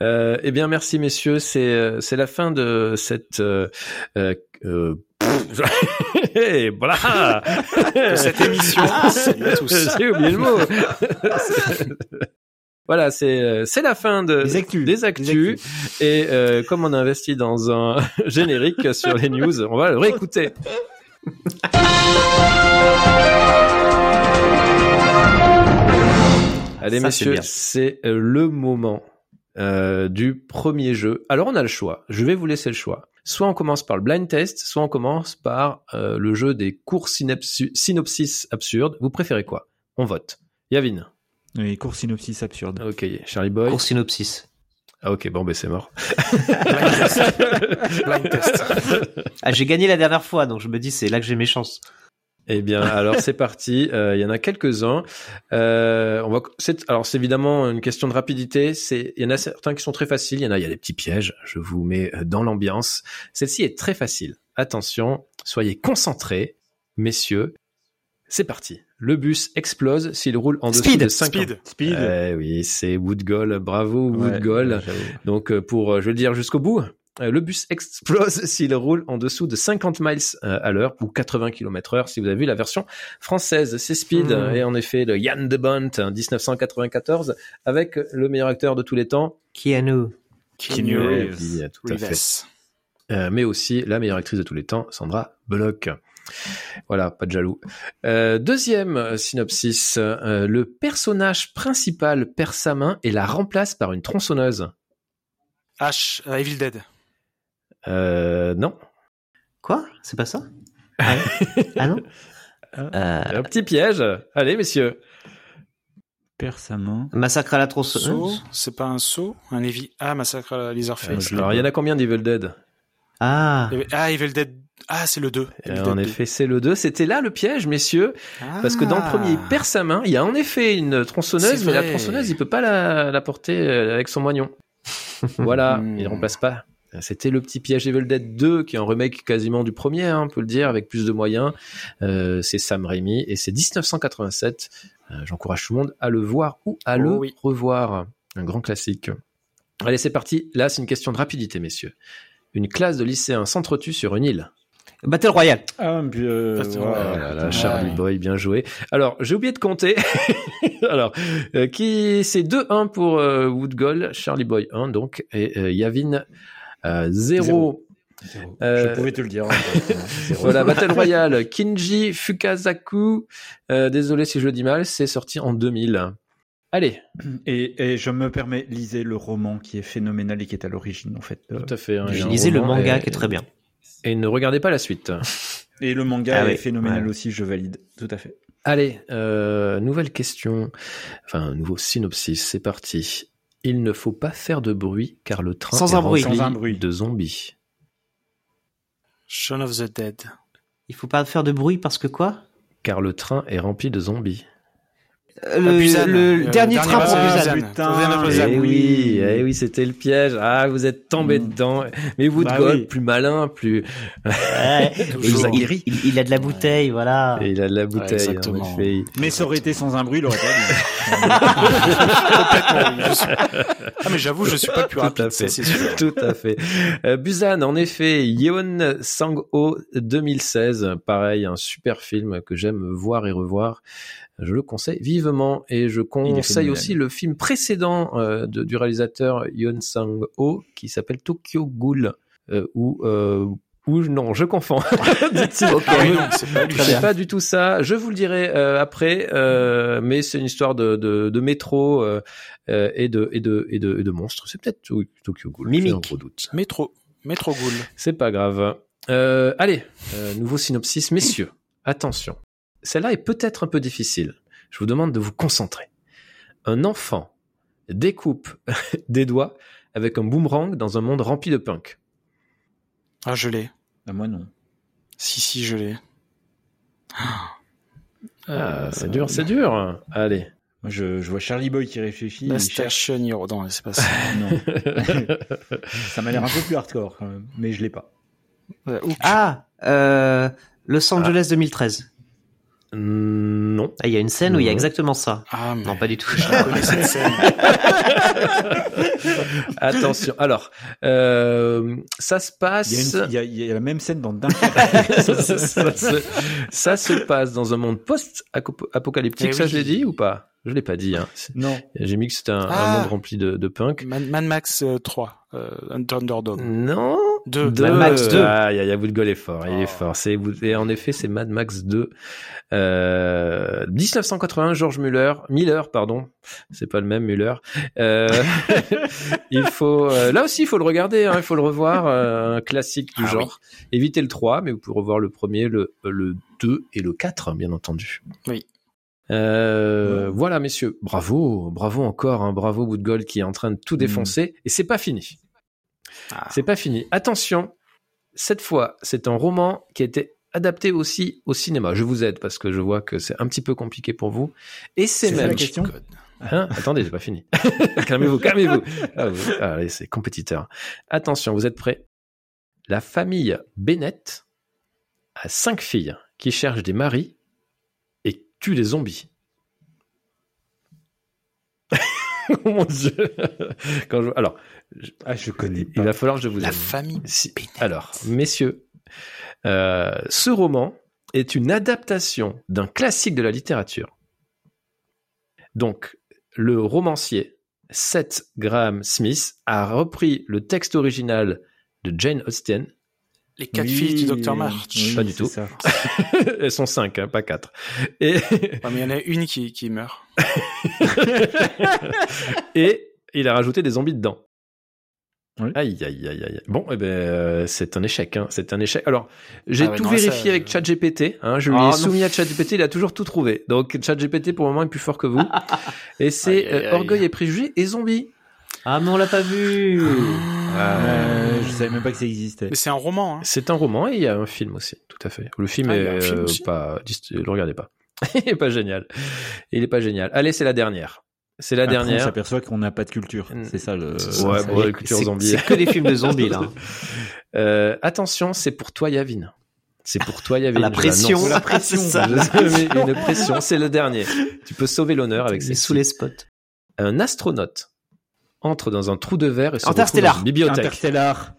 Euh, eh bien, merci messieurs. C'est euh, c'est la fin de cette. Euh, euh, euh, Et voilà. De cette émission. Tous. J'ai oublié le mot. Voilà, c'est euh, c'est la fin de Des actus. des actus. et euh, comme on a investi dans un générique sur les news, on va le réécouter. Allez Ça, messieurs, c'est euh, le moment euh, du premier jeu. Alors on a le choix. Je vais vous laisser le choix. Soit on commence par le blind test, soit on commence par euh, le jeu des courts synopsis absurdes. Vous préférez quoi? On vote. Yavin. Les cours synopsis absurdes. Ok. Charlie Boy. Pour synopsis. Ah ok, bon ben c'est mort. Blind test. Blind test. Ah, j'ai gagné la dernière fois, donc je me dis c'est là que j'ai mes chances. Eh bien, alors c'est parti. Euh, Il y en a quelques-uns. Euh, on va. C'est alors c'est évidemment une question de rapidité. C'est il y en a certains qui sont très faciles. Il y en a il y a des petits pièges. Je vous mets euh, dans l'ambiance. Celle-ci est très facile. Attention, soyez concentrés, messieurs. C'est parti. Le bus explose s'il roule en dessous Speed, de 5 Speed. Speed. Eh oui, c'est Woodgall. Bravo Woodgall. ouais. Donc euh, pour, euh, je vais le dire jusqu'au bout, le bus explose s'il roule en dessous de 50 miles euh, à l'heure ou 80 km heure si vous avez vu la version française. C'est Speed Mhm. et en effet le Yann de Bont 1994 avec le meilleur acteur de tous les temps. Keanu. Keanu Oui, Reeves. tout à fait. Euh, mais aussi la meilleure actrice de tous les temps, Sandra Bullock. Voilà, pas de jaloux. Euh, deuxième euh, synopsis, euh, le personnage principal perd sa main et la remplace par une tronçonneuse. H, euh, Evil Dead. Euh, non. Quoi? C'est pas ça? Ah, ah non? Euh, Un petit piège. Allez, messieurs. Perd sa main. Massacre à la tronçonneuse? c'est pas un saut Un Evil... Ah, Massacre à la Leatherface. Alors, il y en a combien d'Evil Dead? Ah, Ah, Evil Dead. Ah, c'est le 2. Euh, En effet, c'est le 2. C'était là le piège, messieurs. Parce que dans le premier, il perd sa main. Il y a en effet une tronçonneuse, C'est mais la tronçonneuse, il peut pas la, la porter euh, avec son moignon. voilà, Hmm. il remplace pas. C'était le petit piège Evil Dead 2, qui est un remake quasiment du premier, hein, on peut le dire, avec plus de moyens. Euh, c'est Sam Raimi et c'est 1987. Euh, J'encourage tout le monde à le voir ou à Oh le oui. revoir. Un grand classique. Allez, c'est parti. Là, c'est une question de rapidité, messieurs. Une classe de lycéens s'entretue sur une île. Battle Royale. Ah, puis, euh. Oh là là, Ouais. Charlie Boy, bien joué. Alors, j'ai oublié de compter. Alors, euh, qui c'est 2-1 pour euh, Woodgall, Charlie Boy 1 donc, et euh, Yavin euh, 0. Zéro. Euh, Je pouvais te le dire. Zéro. Voilà, Battle Royale, Kinji Fukazaku. Euh, désolé si je le dis mal, c'est sorti en 2000. Allez, Et, et je me permets, lisez le roman qui est phénoménal et qui est à l'origine, en fait. euh, tout à fait. hein, lisé le manga et- qui est très bien. Et ne regardez pas la suite. Et le manga Ah est oui, phénoménal ouais. aussi, je valide. Tout à fait. Allez, euh, nouvelle question, enfin nouveau synopsis, c'est parti. Il ne faut pas faire de bruit car le train Sans est un bruit. rempli Sans un bruit. de zombies. Shaun of the Dead. Il faut pas faire de bruit parce que quoi? Car le train est rempli de zombies. Euh, Le, Busan. le Euh, dernier dernier train pour Busan. Busan. Busan. Putain, Eh Busan. oui, eh oui, c'était le piège. Ah, vous êtes tombé Mm. dedans. Mais vous, Bah Gold, oui. plus malin, plus. Ouais. Toujours. il, il- a de la bouteille, voilà. Et il a de la bouteille, en exactement. effet. Mais ça aurait été sans un bruit, il aurait pas Complètement, suis- Ah, mais j'avoue, je suis pas le plus Tout à rapide, c'est sûr. Tout à fait. Euh, Busan, en effet, Yeon Sang-ho 2016, pareil, un super film que j'aime voir et revoir. Je le conseille vivement et je conseille aussi le film précédent euh, de- du réalisateur Yeon Sang-ho qui s'appelle Tokyo Ghoul, euh, où euh, ou non, je confonds. Dit-il. Ok. Ah non, c'est pas bien. pas du tout ça. Je vous le dirai euh, après, euh, mais c'est une histoire de, de, de métro euh, euh, et, de, et, de, et, de, et de monstres. C'est peut-être Tokyo Ghoul. Mimique. j'ai un gros doute. Métro. Métro Ghoul. C'est pas grave. Euh, allez, euh, nouveau synopsis. Messieurs, attention. Celle-là est peut-être un peu difficile. Je vous demande de vous concentrer. Un enfant découpe des doigts avec un boomerang dans un monde rempli de punk. Ah, je l'ai. Ah, moi non. Si, si, je l'ai. Ah, c'est dur, c'est dur. Allez. Moi, je, je vois Charlie Boy qui réfléchit. La il cherche. Station Hero. Non, c'est pas ça. Non. ça m'a l'air un peu plus hardcore quand même, mais je l'ai pas. Ouais, Hook. Ah, euh, Los Angeles 2013. Non. Ah, il y a une scène où il y a exactement ça. Ah, mais Non, pas du tout. je connais cette scène. Attention. Alors, euh, ça se passe. Il y, a une- il y a, il y a la même scène dans Dunkerque. ça, ça- ça se, ça se passe dans un monde post-apocalyptique. Eh ça, oui. je l'ai dit ou pas? Je l'ai pas dit. Hein. non. J'ai mis que c'était un, un Ah. monde rempli de, de punk. Man, Man Max euh, 3. Euh, Thunderdome. Non. Deux. Deux. Mad Max 2. Ah, y a, y a Woodgall est fort. Il est Oh. fort. C'est, et en effet, c'est Mad Max 2. Euh, 1981, George Muller, Miller, pardon. C'est pas le même Muller. Euh, il faut, euh, là aussi, il faut le regarder, hein, il faut le revoir, euh, un classique du Ah genre. Évitez le 3, mais vous pouvez revoir le premier, le, le 2 et le 4, hein, bien entendu. Oui. Euh, Voilà, messieurs. Bravo, bravo encore, hein, bravo Woodgold qui est en train de tout défoncer. Et c'est pas fini. Ah. C'est pas fini. Attention, cette fois, c'est un roman qui a été adapté aussi au cinéma. Je vous aide parce que je vois que c'est un petit peu compliqué pour vous. Et c'est même. la question. Hein? Attendez, j'ai pas fini. calmez-vous, calmez-vous. Ah, vous- ah, allez, c'est compétiteur. Attention, vous êtes prêts? La famille Bennett a cinq filles qui cherchent des maris et tuent des zombies. oh mon dieu Quand je... Alors, Ah, je connais il pas. va falloir que je vous La famille. Si-. Alors, messieurs, euh, ce roman est une adaptation d'un classique de la littérature. Donc, le romancier Seth Graham Smith a repris le texte original de Jane Austen. Les quatre Oui, filles du Docteur March. oui, Pas du tout. ça. Elles sont cinq, hein, pas quatre. Et, Ouais, mais il y en a une qui, qui meurt. et il a rajouté des zombies dedans. Oui. Aïe, aïe, aïe, aïe. Bon, eh ben, euh, c'est un échec. Hein. C'est un échec. Alors, j'ai Ah ouais, tout non, vérifié ça, avec euh, ChatGPT. Hein. Je lui Ah, ai non. soumis à ChatGPT. Il a toujours tout trouvé. Donc, ChatGPT, pour le moment, est plus fort que vous. et c'est euh, aïe. Orgueil et Préjugés et Zombies. Ah, mais on l'a pas vu. Euh, je savais même pas que ça existait. Mais c'est un roman. Hein. C'est un roman et il y a un film aussi. Tout à fait. Le film Ah, est il y film euh, pas... Le regardez pas. il est pas génial. Il est pas génial. Allez, c'est la dernière. C'est la Après, On dernière. s'aperçoit qu'on n'a pas de culture. C'est ça le. Ouais, Ça, bon, c'est- la culture zombie. C'est que des films de zombies, là. Euh, attention, c'est pour toi, Yavin. C'est pour toi, Yavin. La je pression. l'annonce. La pression. Je mets une pression, c'est le dernier. Tu peux sauver l'honneur avec C'est ces sous les spots. Un astronaute entre dans un trou de verre et se retrouve Interstellar. dans une bibliothèque. Interstellar.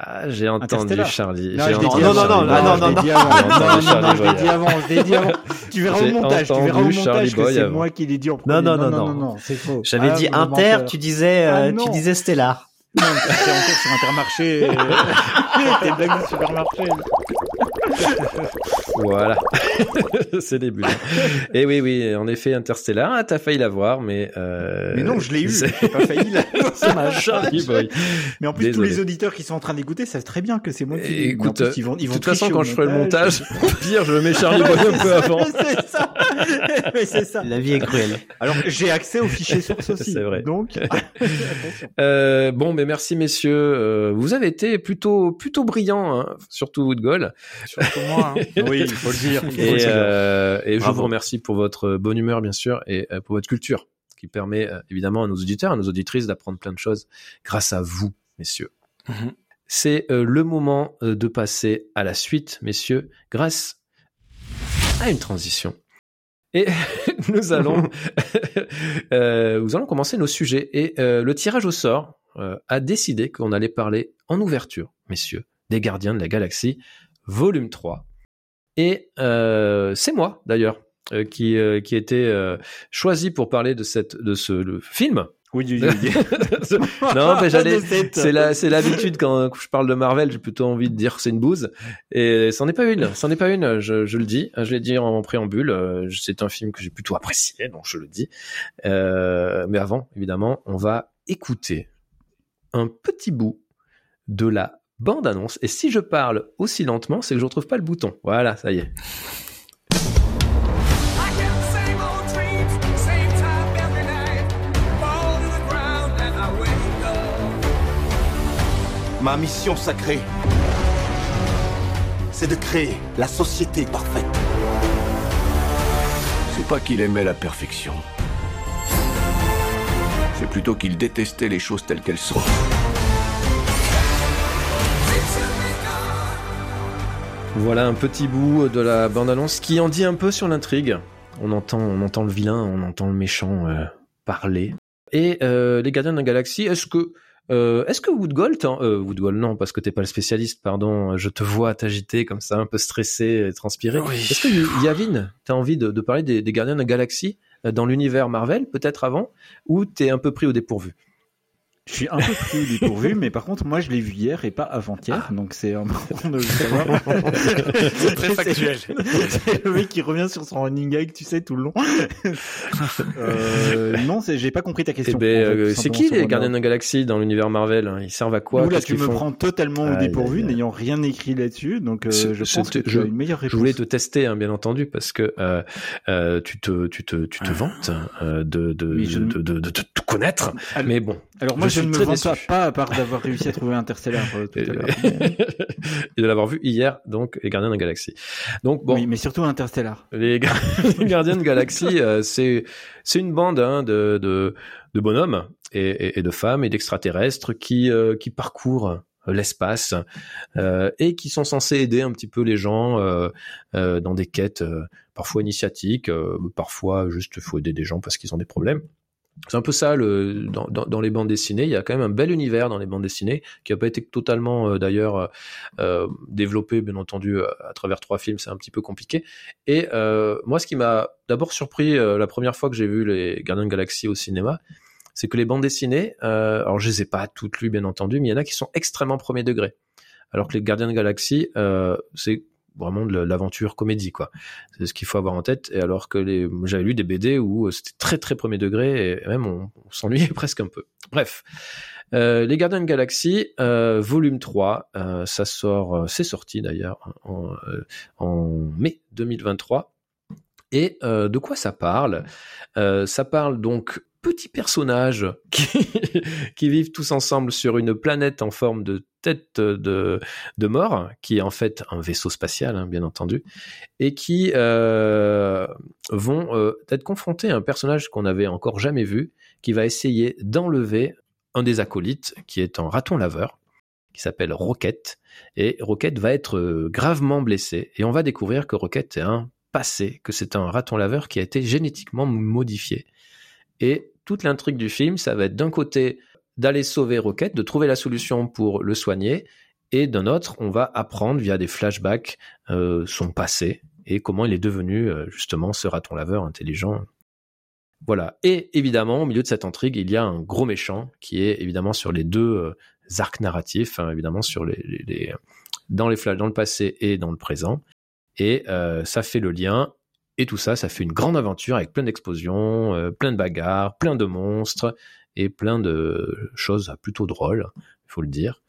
Ah, j'ai entendu. Charlie. Non, non, avant. non, non, ah, non, non, dit non. avant. Non, non, Charlie non, je l'ai dit avant, je l'ai dit avant. Tu verras au montage, tu verras au montage que c'est moi qui l'ai dit en premier. Non, non, non, non, non. non, c'est faux. J'avais Ah, dit Inter, tu disais, Ah, euh, non. tu disais Stellar. Non, encore sur Intermarché. T'es blague du supermarché. Voilà. c'est début. Et oui, oui, en effet, Interstellar, ah, t'as failli l'avoir, mais... Euh... Mais non, je l'ai eu. c'est- J'ai pas failli là. Charlie Boy. Mais en plus, Désolé. tous les auditeurs qui sont en train d'écouter savent très bien que c'est moi qui. Écoute, plus, ils vont, ils de vont toute façon, quand je ferai le montage, au pire, je mets Charlie Boy un peu avant. c'est ça. Mais c'est ça. La vie est cruelle. Alors, j'ai accès aux fichiers sources aussi. C'est vrai. Donc. Euh, bon, mais merci messieurs. Euh, vous avez été plutôt plutôt brillants, hein, surtout Woodgol. Surtout moi. Hein. Oui, il faut le dire. le euh, et je vous remercie pour votre bonne humeur, bien sûr, et euh, pour votre culture, qui permet euh, évidemment à nos auditeurs, à nos auditrices d'apprendre plein de choses grâce à vous, messieurs. Mhm. C'est euh, le moment de passer à la suite, messieurs, grâce à une transition. Et nous allons, euh, nous allons commencer nos sujets. Et euh, le tirage au sort euh, a décidé qu'on allait parler en ouverture, messieurs, des Gardiens de la Galaxie, volume 3. Et euh, c'est moi, d'ailleurs, euh, qui, euh, qui était euh, choisi pour parler de, cette, de ce le film. Oui, oui, oui. non, mais j'allais, c'est la, c'est l'habitude quand je parle de Marvel, j'ai plutôt envie de dire que c'est une bouse. Et c'en est pas une, c'en est pas une, je, je le dis, je l'ai dit en préambule, c'est un film que j'ai plutôt apprécié, donc je le dis. Euh, mais avant, évidemment, on va écouter un petit bout de la bande-annonce. Et si je parle aussi lentement, c'est que je retrouve pas le bouton. Voilà, ça y est. Ma mission sacrée, c'est de créer la société parfaite. C'est pas qu'il aimait la perfection. C'est plutôt qu'il détestait les choses telles qu'elles sont. Voilà un petit bout de la bande-annonce qui en dit un peu sur l'intrigue. On entend, on entend le vilain, on entend le méchant euh, parler. Et euh, les Gardiens de la Galaxie, est-ce que euh, est-ce que Woodgold, euh, Woodgold non, parce que t'es pas le spécialiste, pardon, je te vois t'agiter comme ça, un peu stressé et transpiré. Est-ce que Yavin, t'as envie de, de parler des, des, Gardiens de la Galaxie dans l'univers Marvel, peut-être avant, ou t'es un peu pris au dépourvu? Je suis un peu pris dépourvu, mais par contre, moi, je l'ai vu hier et pas avant-hier, ah. donc c'est important de le savoir. c'est très factuel. C'est le mec qui revient sur son running gag, tu sais, tout le long. euh, non, j'ai pas compris ta question. Eh ben, euh, c'est qui les Gardiens de la Galaxie dans l'univers Marvel Ils servent à quoi? Là, tu me prends totalement au dépourvu, n'ayant rien écrit là-dessus, donc euh, je pense que as une meilleure réponse. Je voulais te tester, hein, bien entendu, parce que euh, euh, tu te, tu te, tu te ah. vantes de, de, de, de, de, te connaître, mais bon. Alors moi, je, ne me vante pas, à part d'avoir réussi à trouver Interstellar euh, tout à l'heure. et de l'avoir vu hier, donc les Gardiens de la Galaxie. Donc bon. Oui, mais surtout Interstellar. Les, Gardiens de Galaxie, euh, c'est c'est une bande hein, de, de de bonhommes et, et, et de femmes et d'extraterrestres qui euh, qui parcourent l'espace euh, et qui sont censés aider un petit peu les gens euh, euh, dans des quêtes parfois initiatiques, parfois juste il faut aider des gens parce qu'ils ont des problèmes. C'est un peu ça dans, les bandes dessinées. Il y a quand même un bel univers dans les bandes dessinées qui n'a pas été totalement euh, d'ailleurs euh, développé, bien entendu, à travers trois films. C'est un petit peu compliqué. Et euh, moi, ce qui m'a d'abord surpris la première fois que j'ai vu les Gardiens de Galaxie au cinéma, c'est que les bandes dessinées, alors je les ai pas toutes lues, bien entendu, mais il y en a qui sont extrêmement premier degré. Alors que les Gardiens de Galaxie, c'est vraiment de l'aventure comédie quoi. C'est ce qu'il faut avoir en tête. Et alors que les, j'avais lu des BD où euh, c'était très très premier degré et même on, s'ennuyait presque un peu. Bref, euh, les Gardiens de Galaxie, euh, volume 3, euh, ça sort, c'est sorti d'ailleurs en, mai 2023. Et de quoi ça parle? Ça parle donc petits personnages qui, vivent tous ensemble sur une planète en forme de tête de, de mort, qui est en fait un vaisseau spatial, hein, bien entendu, et qui euh, vont euh, être confrontés à un personnage qu'on n'avait encore jamais vu, qui va essayer d'enlever un des acolytes, qui est un raton laveur, qui s'appelle Rocket, et Rocket va être euh, gravement blessé, et on va découvrir que Rocket est un passé, que c'est un raton laveur qui a été génétiquement modifié. Et toute l'intrigue du film, ça va être d'un côté d'aller sauver Rocket, de trouver la solution pour le soigner, et d'un autre, on va apprendre via des flashbacks euh, son passé et comment il est devenu euh, justement ce raton laveur intelligent. Voilà. Et évidemment, au milieu de cette intrigue, il y a un gros méchant qui est évidemment sur les deux euh, arcs narratifs, hein, évidemment sur les, dans les flash, dans le passé et dans le présent. Et ça fait le lien et tout ça, ça fait une grande aventure avec plein d'explosions, euh, plein de bagarres, plein de monstres et plein de choses plutôt drôles, il faut le dire.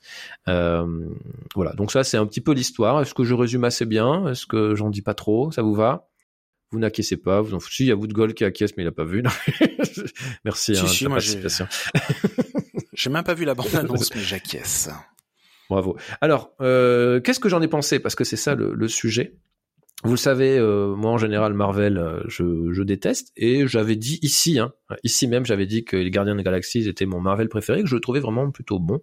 Euh, voilà, donc ça c'est un petit peu l'histoire. Est-ce que je résume assez bien? Est-ce que j'en dis pas trop? Ça vous va? Vous n'acquiescez pas, vous en foutez. Il y a Woodgold qui acquiesce, mais il n'a pas vu. Merci si, hein, si, moi J'ai même pas vu la bande-annonce, mais j'acquiesce. Bravo. Alors, euh, qu'est-ce que j'en ai pensé? Parce que c'est ça le, le sujet. Vous le savez, euh, moi en général Marvel, euh, je, déteste et j'avais dit ici, hein, ici même, j'avais dit que les Gardiens de Galaxies étaient mon Marvel préféré, que je le trouvais vraiment plutôt bon.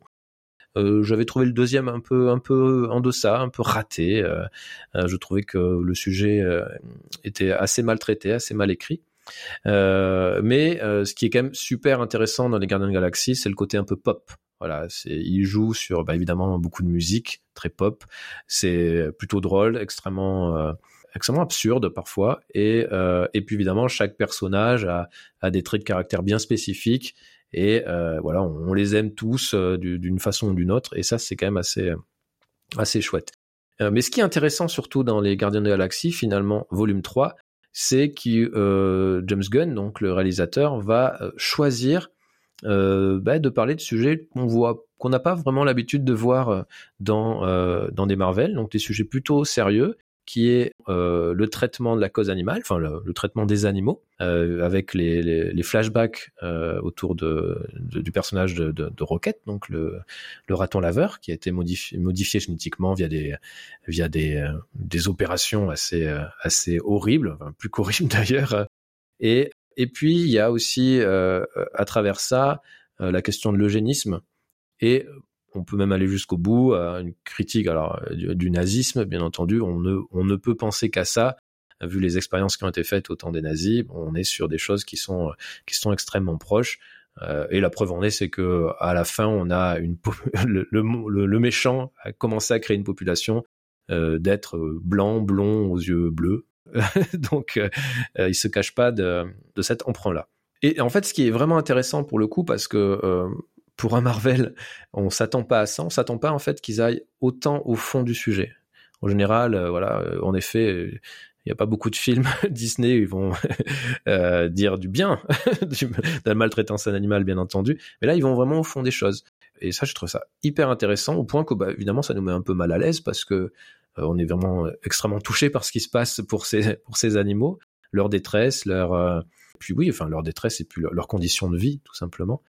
Euh, j'avais trouvé le deuxième un peu un peu en deçà, un peu raté. Je trouvais que le sujet était assez mal traité, assez mal écrit. Mais ce qui est quand même super intéressant dans les Gardiens de Galaxie, c'est le côté un peu pop. Voilà, c'est il joue sur bah, évidemment beaucoup de musique, très pop. C'est plutôt drôle, extrêmement euh, extrêmement absurde parfois. Et euh, et puis évidemment chaque personnage a, a des traits de caractère bien spécifiques et voilà, on, les aime tous d'une façon ou d'une autre, et ça c'est quand même assez assez chouette. mais ce qui est intéressant surtout dans les Gardiens de la Galaxie, finalement, volume 3, c'est que James Gunn, donc le réalisateur, va choisir euh, bah, de parler de sujets qu'on voit qu'on n'a pas vraiment l'habitude de voir euh, dans euh, dans des Marvel, donc des sujets plutôt sérieux qui est euh, le traitement de la cause animale, enfin le, traitement des animaux, euh, avec les, flashbacks euh, autour du personnage de, de, Rocket, donc le, raton laveur, qui a été modifié, modifié génétiquement via des opérations assez horribles, plus qu'horribles d'ailleurs, et puis, il y a aussi, à travers ça, la question de l'eugénisme. Et on peut même aller jusqu'au bout, à une critique alors du, nazisme, bien entendu. On ne, peut penser qu'à ça, vu les expériences qui ont été faites au temps des nazis. On est sur des choses qui sont, extrêmement proches. Euh, et la preuve en est, c'est que à la fin, on a une le, méchant a commencé à créer une population euh, d'êtres blancs, blonds, aux yeux bleus, Donc, euh, euh, il se cache pas de, de cet emprunt-là. Et en fait, ce qui est vraiment intéressant pour le coup, parce que euh, pour un Marvel, on s'attend pas à ça, on s'attend pas en fait qu'ils aillent autant au fond du sujet. En général, euh, voilà, en effet, il n'y a pas beaucoup de films Disney ils vont euh, dire du bien la maltraitance animale, bien entendu, mais là, ils vont vraiment au fond des choses. Et ça, je trouve ça hyper intéressant, au point que, évidemment, ça nous met un peu mal à l'aise parce que euh, on est vraiment extrêmement touché par ce qui se passe pour ces pour ces animaux, leur détresse, leur euh, puis oui, enfin leur détresse et puis leur conditions de vie tout simplement.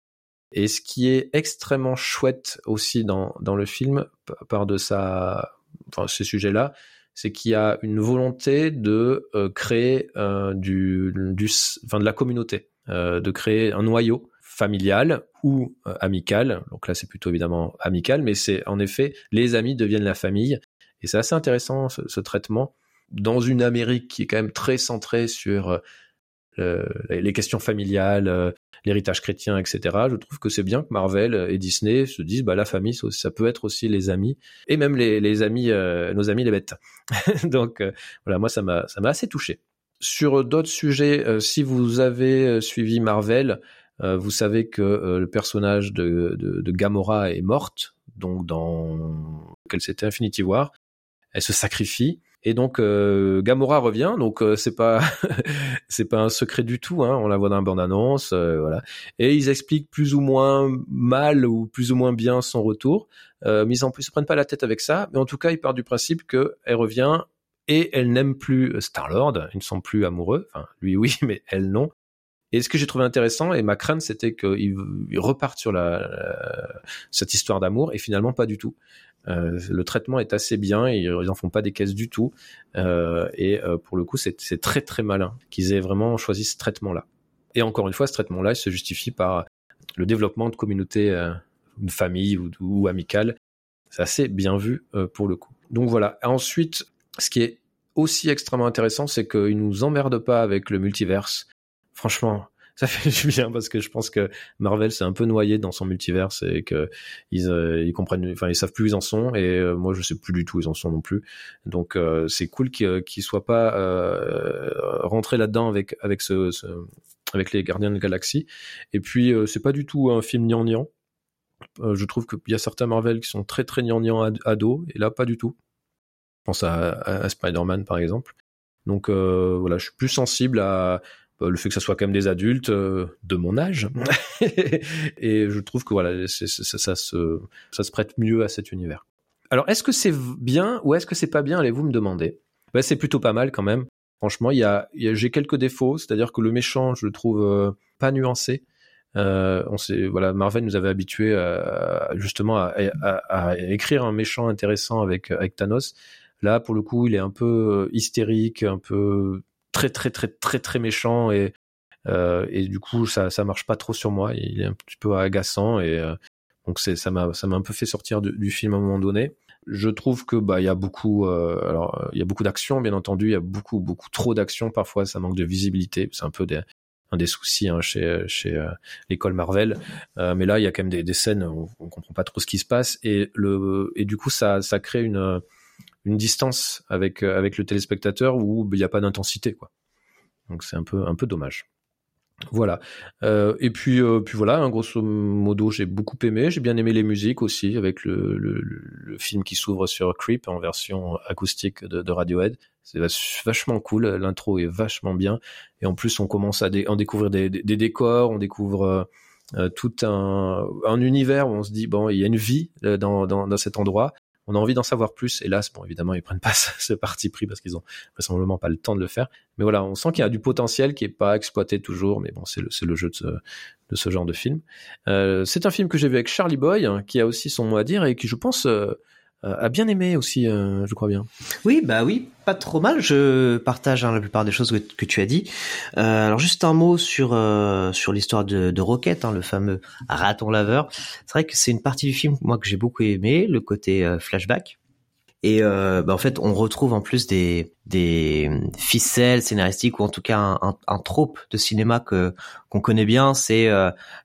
Et ce qui est extrêmement chouette aussi dans le film par de sa enfin ces sujets-là, c'est qu'il y a une volonté de euh, créer enfin de la communauté, de créer un noyau familial ou amical. Donc là, c'est plutôt évidemment amical, mais c'est en effet les amis deviennent la famille et c'est assez intéressant ce, traitement dans une Amérique qui est quand même très centrée sur euh, les questions familiales, euh, l'héritage chrétien, etc. Je trouve que c'est bien que Marvel et Disney se disent bah la famille ça, peut être aussi les amis et même les, les amis euh, nos amis les bêtes. Donc voilà moi ça m'a ça m'a assez touché. Sur d'autres sujets, si vous avez suivi Marvel, vous savez que le personnage de, de, de Gamora est morte donc dans quel c'était Infinity War elle se sacrifie. Et donc euh, Gamora revient, donc euh, c'est pas c'est pas un secret du tout. Hein, on la voit dans la bande annonce, euh, voilà. Et ils expliquent plus ou moins mal ou plus ou moins bien son retour. Mais ils en se prennent pas la tête avec ça. Mais en tout cas, ils partent du principe que elle revient et elle n'aime plus Star Lord. Ils ne sont plus amoureux. Enfin, lui oui, mais elle non. Et ce que j'ai trouvé intéressant et ma crainte, c'était qu'ils repartent sur la, cette histoire d'amour et finalement pas du tout. Euh, le traitement est assez bien, ils, ils en font pas des caisses du tout. Euh, et euh, pour le coup, c'est très très malin qu'ils aient vraiment choisi ce traitement-là. Et encore une fois, ce traitement-là, se justifie par le développement de communautés, de famille ou, ou amicales. C'est assez bien vu pour le coup. Donc voilà. Ensuite, ce qui est aussi extrêmement intéressant, c'est qu'ils nous emmerdent pas avec le multiverse. Franchement, ça fait du bien parce que je pense que Marvel s'est un peu noyé dans son multiverse et que ils, euh, ils comprennent, enfin ils savent plus où ils en sont et euh, moi je sais plus du tout où ils en sont non plus. Donc euh, c'est cool qu'ils qu'ils soient pas rentrés là-dedans avec avec ce, ce, avec les Gardiens de la Galaxie. Et puis c'est pas du tout un film gnangnan. je trouve qu'il y a certains Marvel qui sont très très gnangnan à, dos et là pas du tout. Je pense à, à, à Spider-Man par exemple. Donc voilà, je suis plus sensible à euh, le fait que ça soit quand même des adultes euh, de mon âge. Et je trouve que voilà ça, ça, se ça se prête mieux à cet univers. Alors est-ce que c'est bien ou est-ce que c'est pas bien allez-vous me demander? Bah, c'est plutôt pas mal quand même. Franchement il y a, j'ai quelques défauts c'est-à-dire que le méchant je le trouve euh, pas nuancé. Euh, on sait, voilà, Marvel nous avait habitué justement à, à, à, écrire un méchant intéressant avec avec Thanos. Là, pour le coup, il est un peu hystérique, un peu très très très très très méchant et euh, et du coup ça ça marche pas trop sur moi. Il est un petit peu agaçant et euh, donc c'est ça m'a ça m'a un peu fait sortir du, film à un moment donné. Je trouve que bah il y a beaucoup euh, alors il y a beaucoup d'action bien entendu, il y a beaucoup beaucoup trop d'action parfois ça manque de visibilité, c'est un peu des un des soucis hein, chez chez l'école Marvel. mais là, il y a quand même des, des scènes où on comprend pas trop ce qui se passe et le et du coup ça ça crée une une distance avec euh, avec le téléspectateur où il n'y a pas d'intensité quoi. Donc c'est un peu un peu dommage. Voilà. Euh, et puis, euh, puis voilà, hein, grosso modo, j'ai beaucoup aimé. J'ai bien aimé les musiques aussi, avec le, le, film qui s'ouvre sur Creep en version acoustique de, Radiohead. C'est vachement cool. L'intro est vachement bien. Et en plus, on commence à en découvrir des, des, décors, on découvre tout un, un, univers où on se dit bon, il y a une vie dans, dans, dans cet endroit on a envie d'en savoir plus. Hélas, bon, évidemment, ils prennent pas ce parti pris parce qu'ils ont vraisemblablement pas le temps de le faire. Mais voilà, on sent qu'il y a du potentiel qui est pas exploité toujours. Mais bon, c'est le, jeu de ce, genre de film. Euh, c'est un film que j'ai vu avec Charlie Boy, hein, qui a aussi son mot à dire et qui, je pense, euh, a bien aimé aussi, euh, je crois bien. Oui, bah oui, pas trop mal. Je partage hein, la plupart des choses que, tu as dit. Euh, alors juste un mot sur euh, sur l'histoire de, de Rocket, hein, le fameux raton laveur. C'est vrai que c'est une partie du film moi que j'ai beaucoup aimé, le côté flashback. Et bah, en fait, on retrouve en plus des des ficelles scénaristiques ou en tout cas un, un, un trope de cinéma que qu'on connaît bien. C'est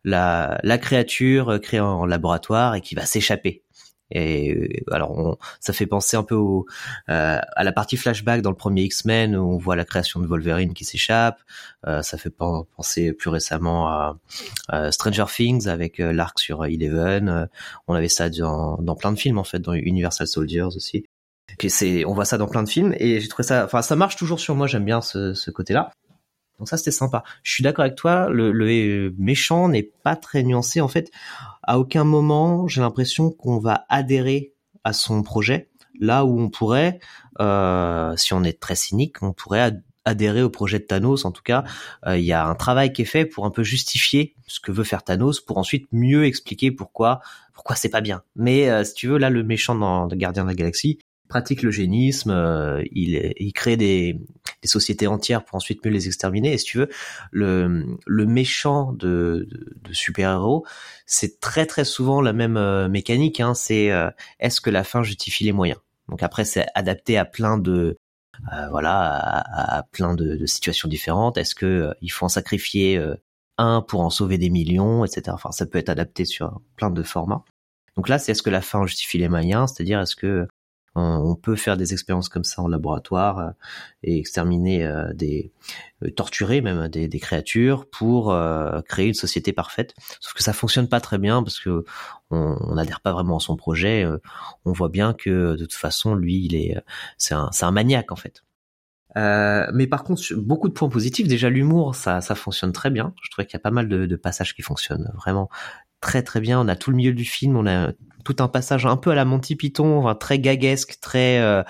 la la créature créée en laboratoire et qui va s'échapper. Et euh, alors, on, ça fait penser un peu au, euh, à la partie flashback dans le premier X-Men où on voit la création de Wolverine qui s'échappe. Euh, ça fait penser plus récemment à, Stranger Things avec l'arc sur Eleven. on avait ça dans, dans plein de films en fait, dans Universal Soldiers aussi. C'est, on voit ça dans plein de films et j'ai trouvé ça, enfin, ça marche toujours sur moi. J'aime bien ce, ce côté-là. Donc ça, c'était sympa. Je suis d'accord avec toi. Le, le méchant n'est pas très nuancé. En fait, à aucun moment j'ai l'impression qu'on va adhérer à son projet. Là où on pourrait, euh, si on est très cynique, on pourrait adhérer au projet de Thanos. En tout cas, euh, il y a un travail qui est fait pour un peu justifier ce que veut faire Thanos, pour ensuite mieux expliquer pourquoi pourquoi c'est pas bien. Mais euh, si tu veux, là, le méchant dans Gardien de la Galaxie, pratique l'eugénisme, euh, il, il crée des, des, sociétés entières pour ensuite mieux les exterminer. Et si tu veux, le, le méchant de, de, de super-héros, c'est très très souvent la même euh, mécanique. Hein, c'est euh, est-ce que la fin justifie les moyens? Donc après, c'est adapté à plein de voilà à, à plein de, de, situations différentes. Est-ce que il faut en sacrifier un pour en sauver des millions, etc. Enfin, ça peut être adapté sur plein de formats. Donc là, c'est est-ce que la fin justifie les moyens, c'est-à-dire est-ce que on peut faire des expériences comme ça en laboratoire euh, et exterminer euh, des euh, torturer même des, créatures pour créer une société parfaite. Sauf que ça fonctionne pas très bien parce que on n'adhère pas vraiment à son projet. on voit bien que de toute façon, lui, il est c'est un maniaque en fait. mais par contre, beaucoup de points positifs. Déjà, l'humour, ça, fonctionne très bien. Je trouvais qu'il y a pas mal de passages qui fonctionnent vraiment très très bien. On a tout le milieu du film, on a tout un passage un peu à la Monty Python, très gaguesque, très euh,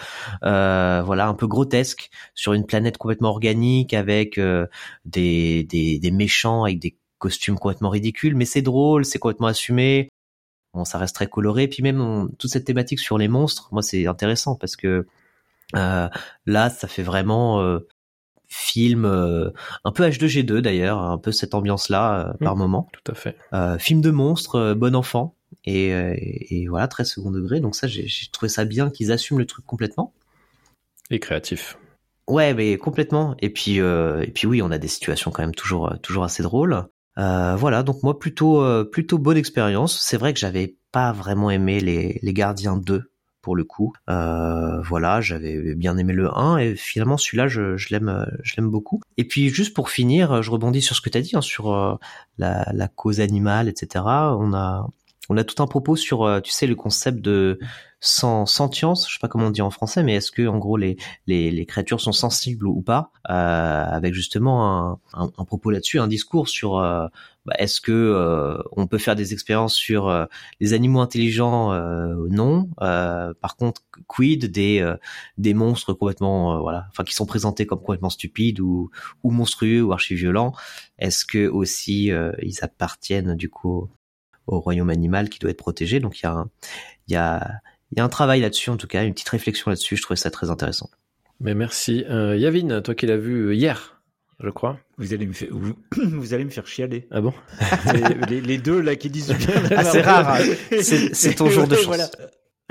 euh, voilà, un peu grotesque sur une planète complètement organique avec euh, des, des, méchants avec des costumes complètement ridicules, mais c'est drôle, c'est complètement assumé. Bon, ça reste très coloré. Puis même toute cette thématique sur les monstres, moi c'est intéressant parce que là, ça fait vraiment film euh, un peu H2G2 d'ailleurs, un peu cette ambiance-là euh, par mmh, moment. Tout à fait. Euh, film de monstre, bon enfant et, et, voilà très second degré. Donc ça, j'ai trouvé ça bien qu'ils assument le truc complètement. Et créatif. Ouais, mais complètement. Et puis et puis oui, on a des situations quand même toujours toujours assez drôles. voilà, donc moi plutôt plutôt bonne expérience. C'est vrai que j'avais pas vraiment aimé les, les Gardiens 2 pour le coup. Euh, voilà, j'avais bien aimé le 1 et finalement celui-là je, je l'aime je l'aime beaucoup. Et puis juste pour finir, je rebondis sur ce que tu as dit hein, sur euh, la, cause animale, etc. On a on a tout un propos sur, euh, tu sais, le concept de sans sentience, je sais pas comment on dit en français, mais est-ce que en gros les, les, créatures sont sensibles ou pas, euh, avec justement un, un, propos là-dessus, un discours sur euh, bah, est-ce que euh, on peut faire des expériences sur euh, les animaux intelligents Non. par contre, quid des des monstres complètement voilà, enfin qui sont présentés comme complètement stupides ou ou monstrueux ou archi violents Est-ce que aussi ils appartiennent du coup au royaume animal qui doit être protégé? Donc il y a un, il y a, il y a un travail là-dessus en tout cas, une petite réflexion là-dessus. Je trouvais ça très intéressant. Mais merci. Euh, Yavin, toi qui l'as vu hier, je crois. Vous allez me faire, vous, allez me faire chialer. Ah bon les, deux là qui disent ah, c'est rare. Hein. C'est ton jour de chance. Voilà.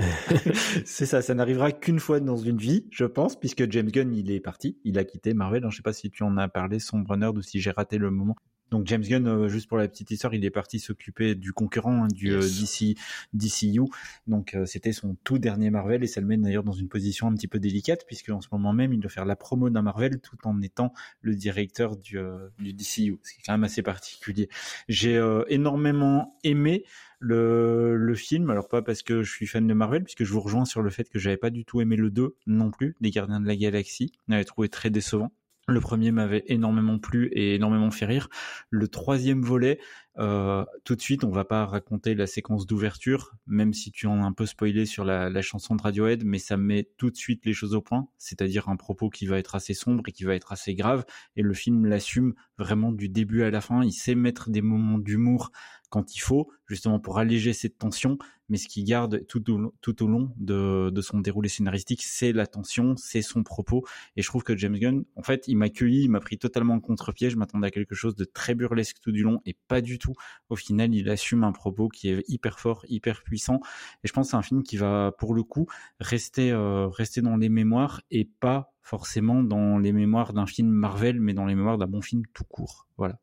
c'est ça, ça n'arrivera qu'une fois dans une vie, je pense, puisque James Gunn il est parti, il a quitté Marvel. Je ne sais pas si tu en as parlé, Sombre Nerd, ou si j'ai raté le moment. Donc James Gunn, euh, juste pour la petite histoire, il est parti s'occuper du concurrent hein, du DC, DCU. Donc c'était son tout dernier Marvel et ça le met d'ailleurs dans une position un petit peu délicate puisque en ce moment même il doit faire la promo d'un Marvel tout en étant le directeur du, du DCU, ce qui est quand même assez particulier. J'ai énormément aimé le, le film. Alors pas parce que je suis fan de Marvel, puisque je vous rejoins sur le fait que j'avais pas du tout aimé le 2 non plus, des Gardiens de la Galaxie. J'avais trouvé très décevant. Le premier m'avait énormément plu et énormément fait rire. Le troisième volet, euh, tout de suite, on va pas raconter la séquence d'ouverture, même si tu en as un peu spoilé sur la, la, chanson de Radiohead, mais ça met tout de suite les choses au point, c'est-à-dire un propos qui va être assez sombre et qui va être assez grave, et le film l'assume vraiment du début à la fin. Il sait mettre des moments d'humour quand il faut, justement pour alléger cette tension. Mais ce qui garde tout au, long de, son déroulé scénaristique, c'est la tension, c'est son propos. Et je trouve que James Gunn, en fait, il m'a accueilli, il m'a pris totalement en contre-pied. Je m'attendais à quelque chose de très burlesque tout du long et pas du tout. Au final, il assume un propos qui est hyper fort, hyper puissant. Et je pense que c'est un film qui va, pour le coup, rester, euh, rester dans les mémoires et pas forcément dans les mémoires d'un film Marvel, mais dans les mémoires d'un bon film tout court. Voilà.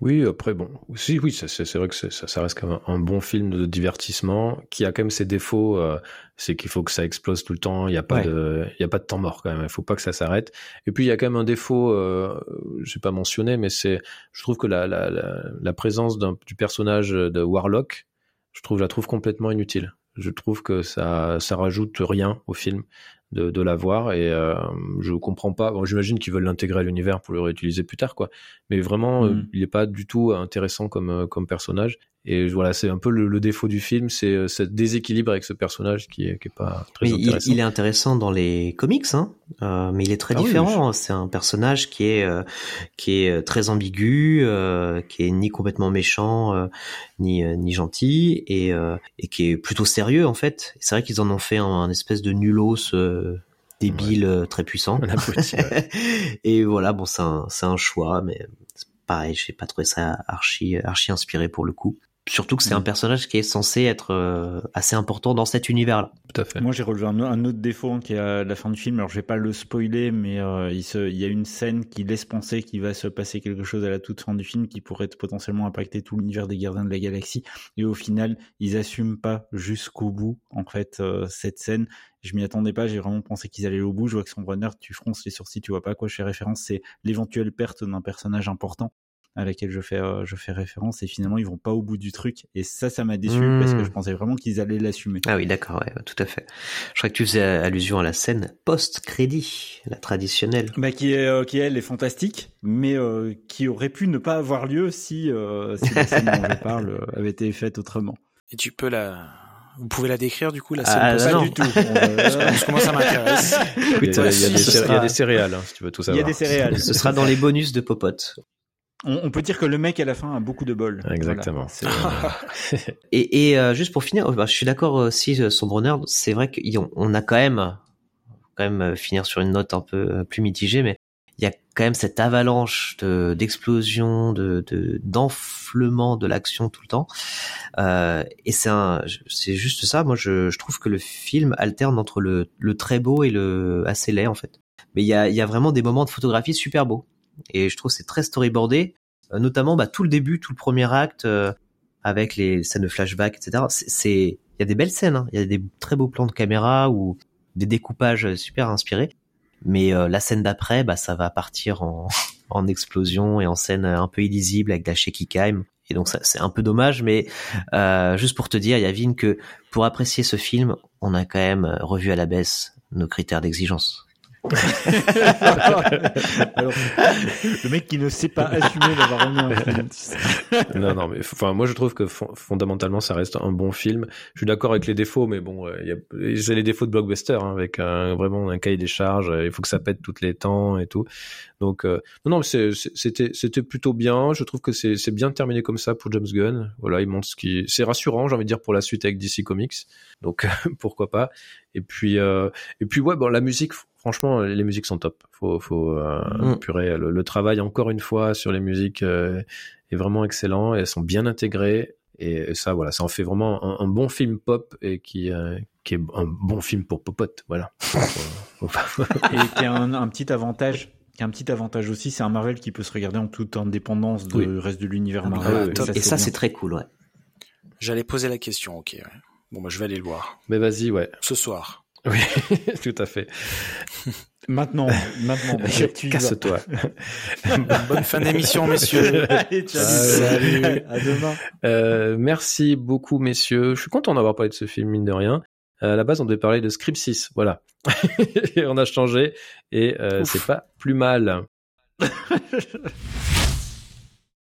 Oui, après, bon, si, oui, c'est vrai que ça, ça, reste quand même un bon film de divertissement qui a quand même ses défauts. Euh, c'est qu'il faut que ça explose tout le temps. Il n'y a pas de, il y a pas de temps mort quand même. Il faut pas que ça s'arrête. Et puis il y a quand même un défaut, euh, je sais pas mentionné, mais c'est, je trouve que la, la, la, la présence du personnage de Warlock, je trouve, la trouve complètement inutile. Je trouve que ça, ça rajoute rien au film de, de l'avoir et euh, je comprends pas. Bon, J'imagine qu'ils veulent l'intégrer à l'univers pour le réutiliser plus tard, quoi. Mais vraiment, euh, mm. il est pas du tout intéressant comme euh, comme personnage. Et voilà, c'est un peu le, défaut du film, c'est euh, ce déséquilibre avec ce personnage qui est, qui est pas très intéressant. Il, il, est intéressant dans les comics, hein, euh, mais il est très ah différent. c'est un personnage qui est euh, qui est très ambigu, euh, qui est ni complètement méchant ni ni gentil et et qui est plutôt sérieux en fait. C'est vrai qu'ils en ont fait un, espèce de nulos débile très puissant. et voilà, bon, c'est un un choix, mais pareil, j'ai pas trouvé ça archi archi inspiré pour le coup. Surtout que c'est un mm. personnage qui est censé être euh, assez important dans cet univers-là. Tout à fait. Moi, j'ai relevé un, autre défaut hein, qui est à la fin du film. Alors, je vais pas le spoiler, mais euh, il, se, il y a une scène qui laisse penser qu'il va se passer quelque chose à la toute fin du film qui pourrait potentiellement impacter tout l'univers des Gardiens de la Galaxie. Et au final, ils assument pas jusqu'au bout, en fait, euh, cette scène. Je m'y attendais pas. J'ai vraiment pensé qu'ils allaient au bout. Je vois que son runner, tu fronces les sourcils, tu vois pas à quoi je fais référence. C'est l'éventuelle perte d'un personnage important à laquelle je fais euh, je fais référence et finalement ils vont pas au bout du truc et ça ça m'a déçu parce que hmm. je pensais vraiment qu'ils allaient l'assumer. Ah oui d'accord ouais, tout à fait. Je crois que tu faisais allusion à la scène post crédit la traditionnelle. Bah qui est euh, qui elle est fantastique mais euh, qui aurait pu ne pas avoir lieu si si la scène dont je parle avait été faite autrement. Et tu peux la vous pouvez la décrire du coup la scène ah, Pas du tout. Comment ça m'intéresse. Il, y a, des, céréales, hein, si tu veux tout savoir. Il y a des céréales. Ce sera dans les bonus de Popote. On, peut dire que le mec à la fin a beaucoup de bol. Exactement. et, et euh, juste pour finir, bah, je suis d'accord aussi euh, sur Brunner. C'est vrai qu'on a quand même, quand même euh, finir sur une note un peu plus mitigée, mais il y a quand même cette avalanche de d'explosion, de d'enflement de, l'action tout le temps. Euh, et c'est un, c'est juste ça. Moi, je, je trouve que le film alterne entre le, le très beau et le assez laid en fait. Mais il y a, il y a vraiment des moments de photographie super beaux et je trouve c'est très storyboardé, euh, notamment bah, tout le début, tout le premier acte euh, avec les scènes de flashback, etc. C'est il y a des belles scènes, hein. il y a des très beaux plans de caméra ou des découpages super inspirés, mais euh, la scène d'après, bah ça va partir en, en explosion et en scène un peu illisible avec la shaky cam. Et donc c'est un peu dommage, mais euh, juste pour te dire, Yavin, que pour apprécier ce film, on a quand même revu à la baisse nos critères d'exigence. Alors, le mec qui ne sait pas assumer d'avoir remis un film. non, non, mais enfin, moi je trouve que fondamentalement ça reste un bon film. Je suis d'accord avec les défauts, mais bon, j'ai les défauts de blockbuster hein, avec un, vraiment un cahier des charges. Il faut que ça pète toutes les temps et tout. Donc euh, non, non, c'était c'était plutôt bien. Je trouve que c'est bien terminé comme ça pour James Gunn. Voilà, il montre ce qui c'est rassurant, j'ai envie de dire pour la suite avec DC Comics. Donc pourquoi pas. Et puis euh, et puis ouais, bon la musique franchement, les musiques sont top. Faut, faut euh, mm. purer, le, travail encore une fois sur les musiques euh, est vraiment excellent. Et elles sont bien intégrées et, ça, voilà, ça en fait vraiment un, bon film pop et qui, euh, qui est un bon film pour popote. Voilà. et qui a un, un petit avantage qui a un petit avantage aussi, c'est un Marvel qui peut se regarder en toute indépendance du reste de l'univers ah, Marvel. et ça, c'est très cool, ouais. J'allais poser la question, ok. Bon, bah, je vais aller le voir. Mais vas-y, ouais. Ce soir. Oui, tout à fait. maintenant, maintenant, casse-toi. Bonne fin d'émission, messieurs. salut. À demain. Euh, merci beaucoup, messieurs. Je suis content d'avoir parlé de ce film, mine de rien. Euh, à la base, on devait parler de Script 6, voilà. et on a changé et euh, c'est pas plus mal.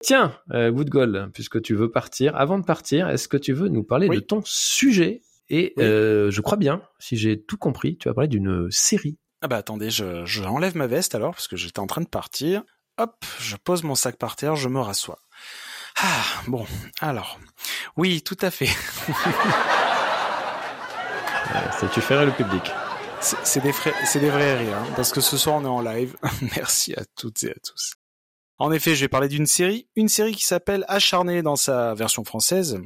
Tiens, euh, Woodgold, puisque tu veux partir, avant de partir, est-ce que tu veux nous parler de ton sujet? Et euh, je crois bien, si j'ai tout compris, tu vas parler d'une série. Ah bah attendez, je, je enlève ma veste alors, parce que j'étais en train de partir. Hop, je pose mon sac par terre, je me rassois. Ah, bon, alors. Oui, tout à fait. Ça tu ferais le public. C'est des, c'est des vrais rires, hein, parce que ce soir on est en live. Merci à toutes et à tous. En effet, je vais parler d'une série, une série qui s'appelle Acharné dans sa version française.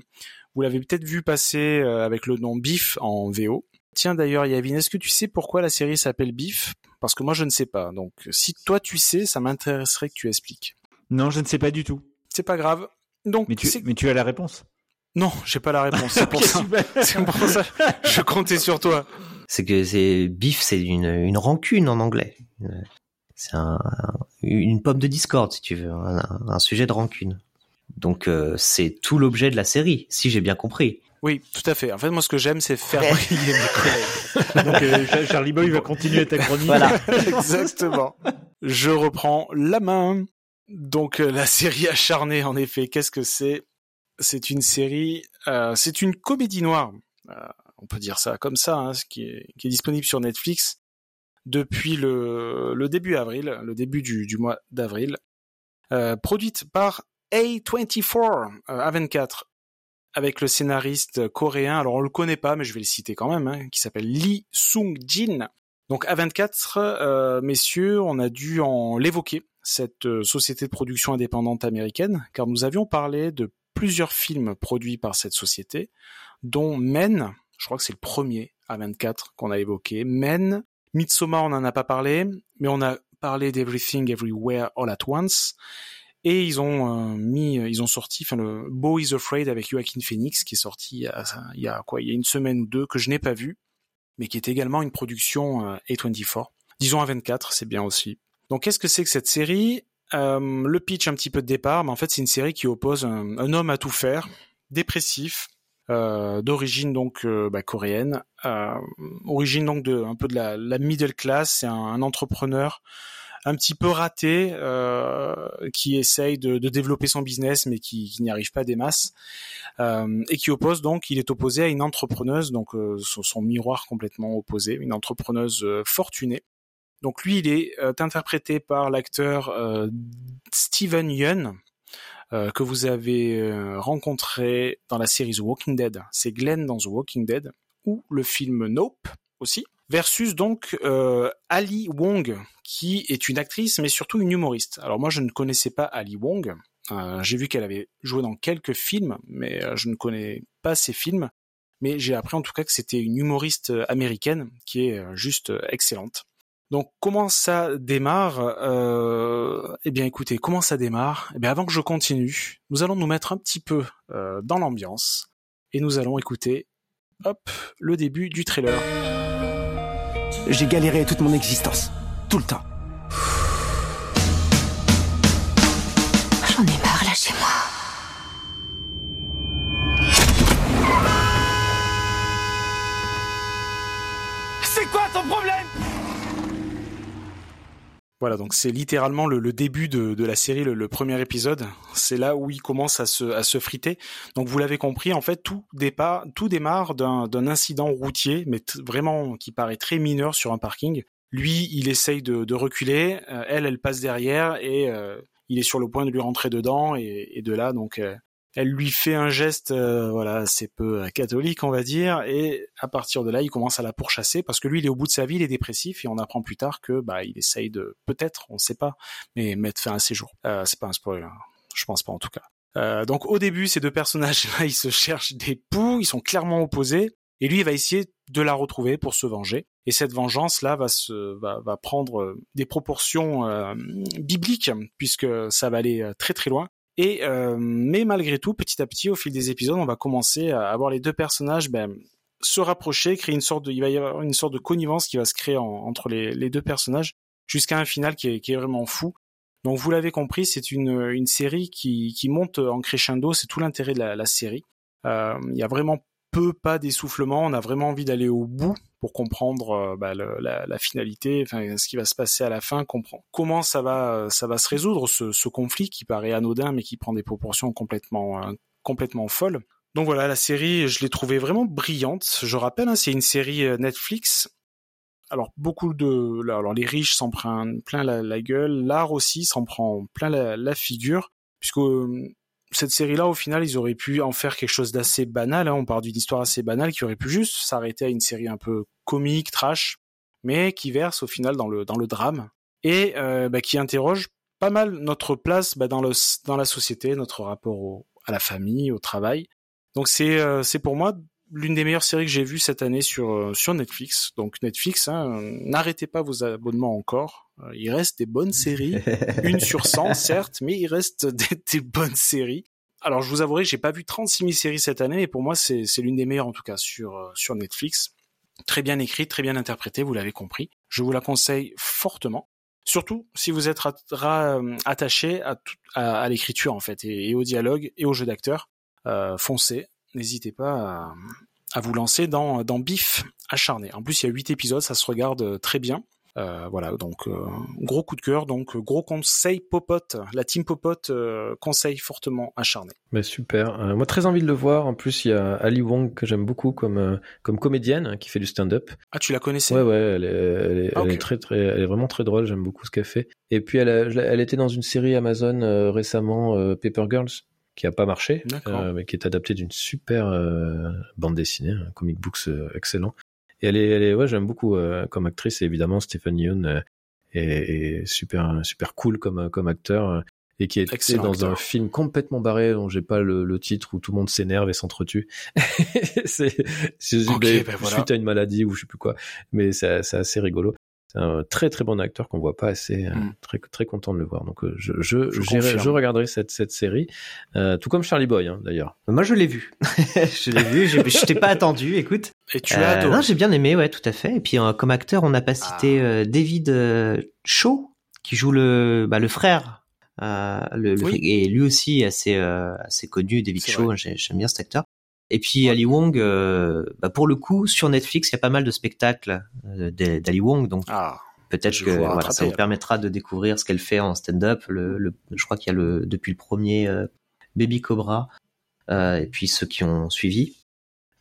Vous l'avez peut-être vu passer euh, avec le nom Bif en VO. Tiens d'ailleurs Yavin, est-ce que tu sais pourquoi la série s'appelle Bif Parce que moi je ne sais pas. Donc si toi tu sais, ça m'intéresserait que tu expliques. Non, je ne sais pas du tout. C'est pas grave. Donc mais tu, mais tu as la réponse? Non, j'ai pas la réponse. C'est pour, ça. c'est pour ça. Je comptais sur toi. C'est que c'est Bif, c'est une, une rancune en anglais c'est un, une pomme de discorde, si tu veux, un, sujet de rancune. Donc euh, c'est tout l'objet de la série, si j'ai bien compris. Oui, tout à fait. En fait, moi, ce que j'aime, c'est faire briller mes collègues. Donc, euh, Charlie Boy va continuer ta chronique. Voilà. Exactement. Je reprends la main. Donc, euh, la série acharnée, en effet, qu'est-ce que c'est? C'est une série, c'est une comédie noire. on peut dire ça comme ça, hein, ce qui est, qui est disponible sur Netflix depuis le, le début avril, le début du, du mois d'avril, euh, produite par A24, euh, A24, avec le scénariste coréen, alors on le connaît pas, mais je vais le citer quand même, hein, qui s'appelle Lee Sung-jin. Donc A24, euh, messieurs, on a dû en l'évoquer, cette euh, société de production indépendante américaine, car nous avions parlé de plusieurs films produits par cette société, dont Men, je crois que c'est le premier A24 qu'on a évoqué, Men, Midsommar, on n'en a pas parlé, mais on a parlé d'Everything Everywhere All at Once. Et ils ont euh, mis, euh, ils ont sorti, enfin le Beau is Afraid avec Joaquin Phoenix qui est sorti il y a, quoi, il y a une semaine ou deux que je n'ai pas vu, mais qui est également une production euh, A24. Disons A24, c'est bien aussi. Donc qu'est-ce que c'est que cette série? Le pitch un petit peu de départ, mais en fait c'est une série qui oppose un homme à tout faire, dépressif, euh, d'origine donc euh, bah, coréenne, euh, origine donc de un peu de la, la middle class, c'est un, entrepreneur un petit peu raté qui essaye de, développer son business mais qui, n'y arrive pas des masses et qui oppose donc il est opposé à une entrepreneuse donc son, son, miroir complètement opposé une entrepreneuse fortunée donc lui il est interprété par l'acteur Steven Yeun euh, que vous avez euh, rencontré dans la série The Walking Dead. C'est Glenn dans The Walking Dead ou le film Nope aussi. Versus donc euh, Ali Wong, qui est une actrice mais surtout une humoriste. Alors moi je ne connaissais pas Ali Wong. j'ai vu qu'elle avait joué dans quelques films, mais je ne connais pas ses films. Mais j'ai appris en tout cas que c'était une humoriste américaine qui est juste excellente. Donc comment ça démarre euh, Eh bien écoutez, comment ça démarre? Eh bien avant que je continue, nous allons nous mettre un petit peu euh, dans l'ambiance et nous allons écouter, hop, le début du trailer. J'ai galéré toute mon existence, tout le temps. J'en ai marre, lâchez-moi. Voilà, donc c'est littéralement le, début de, la série, le, premier épisode. C'est là où il commence à se, friter. Donc vous l'avez compris, en fait, tout, démarre d'un incident routier, mais vraiment qui paraît très mineur sur un parking. Lui, il essaye de, reculer, euh, elle, elle passe derrière et euh, il est sur le point de lui rentrer dedans et, et de là, donc euh, elle lui fait un geste, euh, voilà, assez peu euh, catholique, on va dire, et à partir de là, il commence à la pourchasser parce que lui, il est au bout de sa vie, il est dépressif, et on apprend plus tard que, bah, il essaye de, peut-être, on ne sait pas, mais mettre fin à ses jours. Euh, c'est pas un spoil, hein. je pense pas en tout cas. Euh, donc au début, ces deux personnages-là, ils se cherchent des poux, ils sont clairement opposés. Et lui, il va essayer de la retrouver pour se venger. Et cette vengeance-là va, se, va, va prendre des proportions euh, bibliques, puisque ça va aller très très loin. Et euh, mais malgré tout, petit à petit, au fil des épisodes, on va commencer à avoir les deux personnages ben, se rapprocher, créer une sorte de, il va y avoir une sorte de connivence qui va se créer entre les, deux personnages, jusqu'à un final qui est, qui est vraiment fou. Donc vous l'avez compris, c'est une, une série qui, qui monte en crescendo, c'est tout l'intérêt de la, la série. Euh, il y a vraiment peu, pas d'essoufflement, on a vraiment envie d'aller au bout pour comprendre euh, bah, la, finalité, enfin ce qui va se passer à la fin, comprendre comment ça va, ça va se résoudre ce, conflit qui paraît anodin mais qui prend des proportions complètement, euh, complètement folles. Donc voilà, la série, je l'ai trouvée vraiment brillante. Je rappelle, hein, c'est une série euh, Netflix. Alors beaucoup de, alors les riches s'en prennent plein la, la gueule, l'art aussi s'en prend plein la, la figure, puisque cette série-là, au final, ils auraient pu en faire quelque chose d'assez banal. Hein. On part d'une histoire assez banale qui aurait pu juste s'arrêter à une série un peu comique, trash, mais qui verse au final dans le dans le drame et euh, bah, qui interroge pas mal notre place bah, dans le dans la société, notre rapport à la famille, au travail. Donc c'est euh, c'est pour moi l'une des meilleures séries que j'ai vues cette année sur euh, sur Netflix. Donc Netflix, hein, n'arrêtez pas vos abonnements encore. Euh, il reste des bonnes séries, une sur 100 certes, mais il reste des, des bonnes séries. Alors je vous avouerai j'ai pas vu 36 000 séries cette année, et pour moi c'est c'est l'une des meilleures en tout cas sur sur Netflix. Très bien écrite, très bien interprétée, vous l'avez compris. Je vous la conseille fortement. Surtout si vous êtes attaché à, à, à l'écriture en fait et, et, au dialogue et au jeu d'acteur euh, foncez, n'hésitez pas à, à, vous lancer dans, dans Bif acharné. En plus, il y a huit épisodes, ça se regarde euh, très bien. Euh, voilà, donc euh, gros coup de cœur, donc gros conseil Popote, la team Popote euh, conseille fortement acharné. Mais super, moi très envie de le voir. En plus, il y a Ali Wong que j'aime beaucoup comme comme comédienne hein, qui fait du stand-up. Ah, tu la connaissais? Ouais, ouais, elle est, elle est, ah, okay. elle est très très, elle est vraiment très drôle. J'aime beaucoup ce qu'elle fait. Et puis elle, a, elle était dans une série Amazon récemment, Paper Girls qui a pas marché, euh, mais qui est adapté d'une super euh, bande dessinée, un comic books euh, excellent. Et elle est, elle est ouais, j'aime beaucoup euh, comme actrice. Et évidemment, Stephen Yeun est, est, super, super cool comme comme acteur et qui est Excellent dans acteur. un film complètement barré dont j'ai pas le, le, titre où tout le monde s'énerve et s'entretue. c'est okay, ben voilà. suite à une maladie ou je sais plus quoi, mais c'est assez rigolo un très très bon acteur qu'on voit pas assez. Mm. Très très content de le voir. Donc je je je, je regarderai cette cette série, euh, tout comme Charlie Boy hein, d'ailleurs. Moi je l'ai vu, je l'ai vu. Je t'ai pas attendu. Écoute. Et tu as euh, Non, j'ai bien aimé, ouais, tout à fait. Et puis euh, comme acteur, on n'a pas cité ah. Euh, David Shaw qui joue le bah, le frère. le, le oui. et lui aussi assez assez connu, David Shaw. J'aime bien cet acteur. Et puis Ali Wong, euh, bah pour le coup, sur Netflix, il y a pas mal de spectacles euh, d'Ali Wong, donc ah, peut-être que voilà, ça vous permettra de découvrir ce qu'elle fait en stand-up. Le, le, je crois qu'il y a le depuis le premier euh, Baby Cobra, euh, et puis ceux qui ont suivi,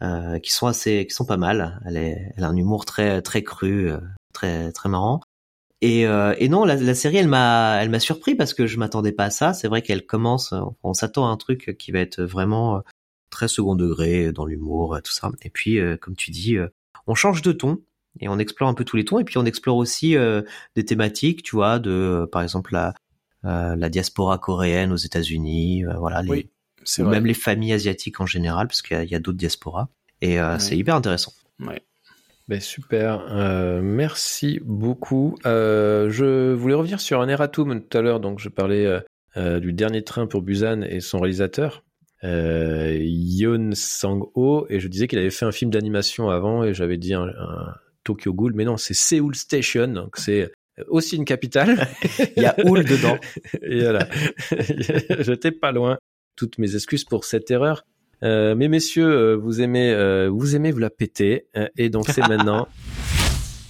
euh, qui sont assez, qui sont pas mal. Elle, est, elle a un humour très très cru, euh, très très marrant. Et, et non, la, la série, elle m'a, elle m'a surpris parce que je m'attendais pas à ça. C'est vrai qu'elle commence, on s'attend à un truc qui va être vraiment très second degré dans l'humour, tout ça. Et puis, euh, comme tu dis, euh, on change de ton et on explore un peu tous les tons. Et puis, on explore aussi euh, des thématiques, tu vois, de par exemple la, la diaspora coréenne aux États-Unis, voilà, les, oui, ou vrai. même les familles asiatiques en général, parce qu'il y a, a d'autres diasporas. Et ouais. c'est hyper intéressant. Ouais. Ben super, euh, merci beaucoup. Euh, je voulais revenir sur un erratum tout à l'heure, donc je parlais euh, du dernier train pour Busan et son réalisateur, euh, Yoon Sang-ho et je disais qu'il avait fait un film d'animation avant et j'avais dit un, un, Tokyo Ghoul, mais non, c'est Seoul Station, donc c'est aussi une capitale. Il y a Oul dedans. et voilà, j'étais pas loin. Toutes mes excuses pour cette erreur. Euh, mais messieurs, euh, vous aimez, euh, vous aimez vous la péter, et donc c'est maintenant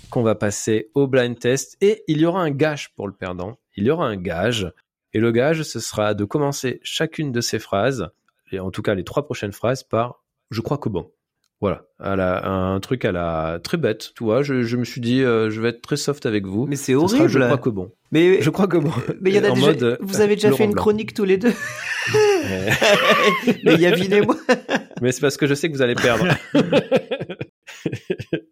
qu'on va passer au blind test et il y aura un gage pour le perdant. Il y aura un gage et le gage ce sera de commencer chacune de ces phrases en tout cas les trois prochaines phrases par je crois que bon. Voilà, à la, un truc à la très bête, tu vois. Je, je me suis dit, euh, je vais être très soft avec vous. Mais c'est horrible. je crois que bon. Mais je crois que bon. Mais il y en a déjà. Mode, vous avez déjà fait une Blanc. chronique tous les deux. mais Yavin et moi. mais c'est parce que je sais que vous allez perdre.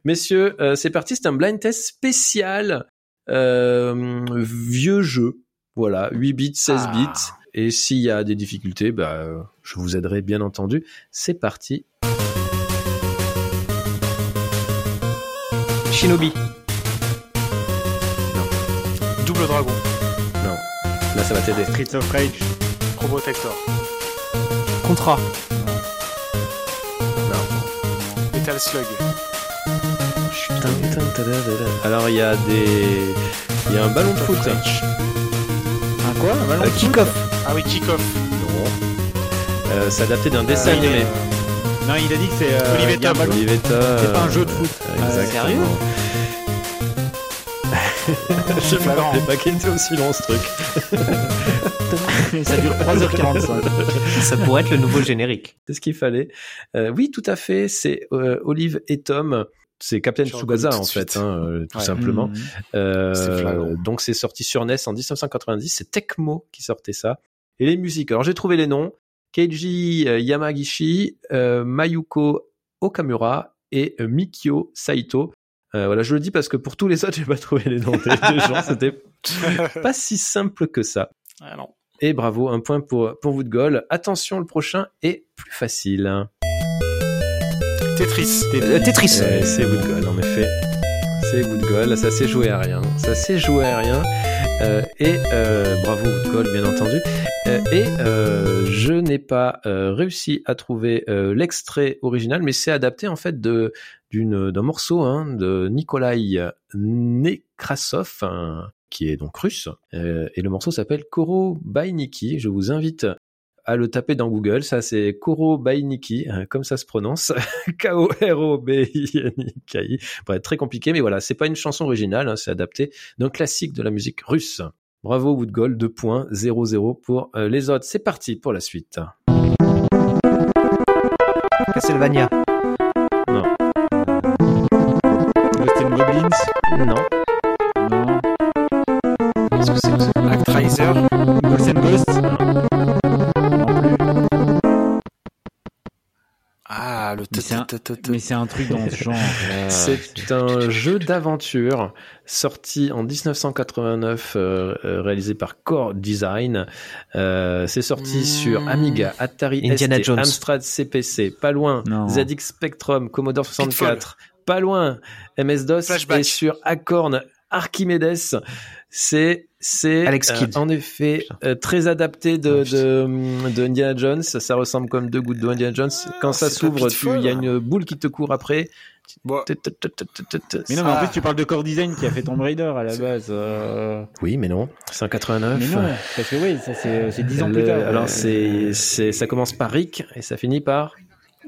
Messieurs, euh, c'est parti. C'est un blind test spécial euh, vieux jeu. Voilà, 8 bits, 16 ah. bits. Et s'il y a des difficultés, bah, je vous aiderai bien entendu. C'est parti. Shinobi. Double Dragon. Non. Là, ça va t'aider. Streets of Rage. Probotector. Contra. Non. Metal Slug. Alors, il y a des. Il y a un ballon de foot. Un quoi? Un ballon Euh, Kick-off. Ah oui, Kick-Off. Non. Euh, c'est adapté d'un dessin Euh, animé. Non, il a dit que c'est. euh. Olivetta. C'est pas un jeu de foot. euh, Exactement. Je me rappelais pas qu'il était aussi long ce truc. Ça dure 3h45. Ça pourrait être le nouveau générique. C'est ce qu'il fallait. Euh, oui, tout à fait. C'est euh, Olive et Tom. C'est Captain Tsubasa en fait, hein, euh, tout Ouais. simplement. C'est flagrant. donc c'est sorti sur NES en 1990. C'est Tecmo qui sortait ça. Et les musiques. Alors j'ai trouvé les noms. Keiji euh, Yamagishi, euh, Mayuko Okamura et euh, Mikio Saito. Euh, voilà, je le dis parce que pour tous les autres, j'ai pas trouvé les noms des, des gens. C'était pas si simple que ça. Ah non. Et bravo, un point pour, pour vous de Gaulle. Attention, le prochain est plus facile. Tetris. Tetris. Euh, c'est Gaulle, en effet. C'est ça s'est joué à rien. Ça s'est joué à rien. Euh, et euh, bravo Gaulle, bien entendu. Euh, et je n'ai pas réussi à trouver l'extrait original, mais c'est adapté en fait de d'un morceau hein, de Nikolai Nekrasov, un- qui est donc russe. Et le morceau s'appelle Koro Bainiki. Je vous invite à le taper dans Google. Ça, c'est Koro Bainiki, euh, comme ça se prononce. K-O-R-O-B-I-N-I-K-I. Bref, très compliqué, mais voilà, c'est pas une chanson originale, hein, c'est adapté d'un classique de la musique russe. Bravo Woodgold, 2 points, 0-0 pour euh, les autres. C'est parti pour la suite. Castlevania. Non, Goblins. non, Non. Que c'est Actraiser? Ghost and Ghost? Non Ah, le Mais c'est un- t-t-t-t-t. Mais c'est un truc dans ce genre. C'est un jeu d'aventure sorti en 1989, euh, euh, réalisé par Core Design. Euh, c'est sorti Mmh. sur Amiga, Atari Indiana Jones. Amstrad CPC, pas loin. ZX Spectrum, Commodore 64, pas loin, MS-DOS et sur Acorn Archimedes. C'est c'est euh, en effet euh, très adapté de, de, de Indiana Jones. Ça, ça ressemble comme deux gouttes d'eau Indiana Jones. Quand ça s'ouvre, il y a une boule qui te court après. Bon. Mais non, mais en Ah. plus, tu parles de Core Design qui a fait Tomb Raider à la base. euh. Oui, mais non. C'est en 89. Mais non, parce que oui, ça c'est c'est 10 ans Le- plus tard. alors c'est c'est ça commence par Rick et ça finit par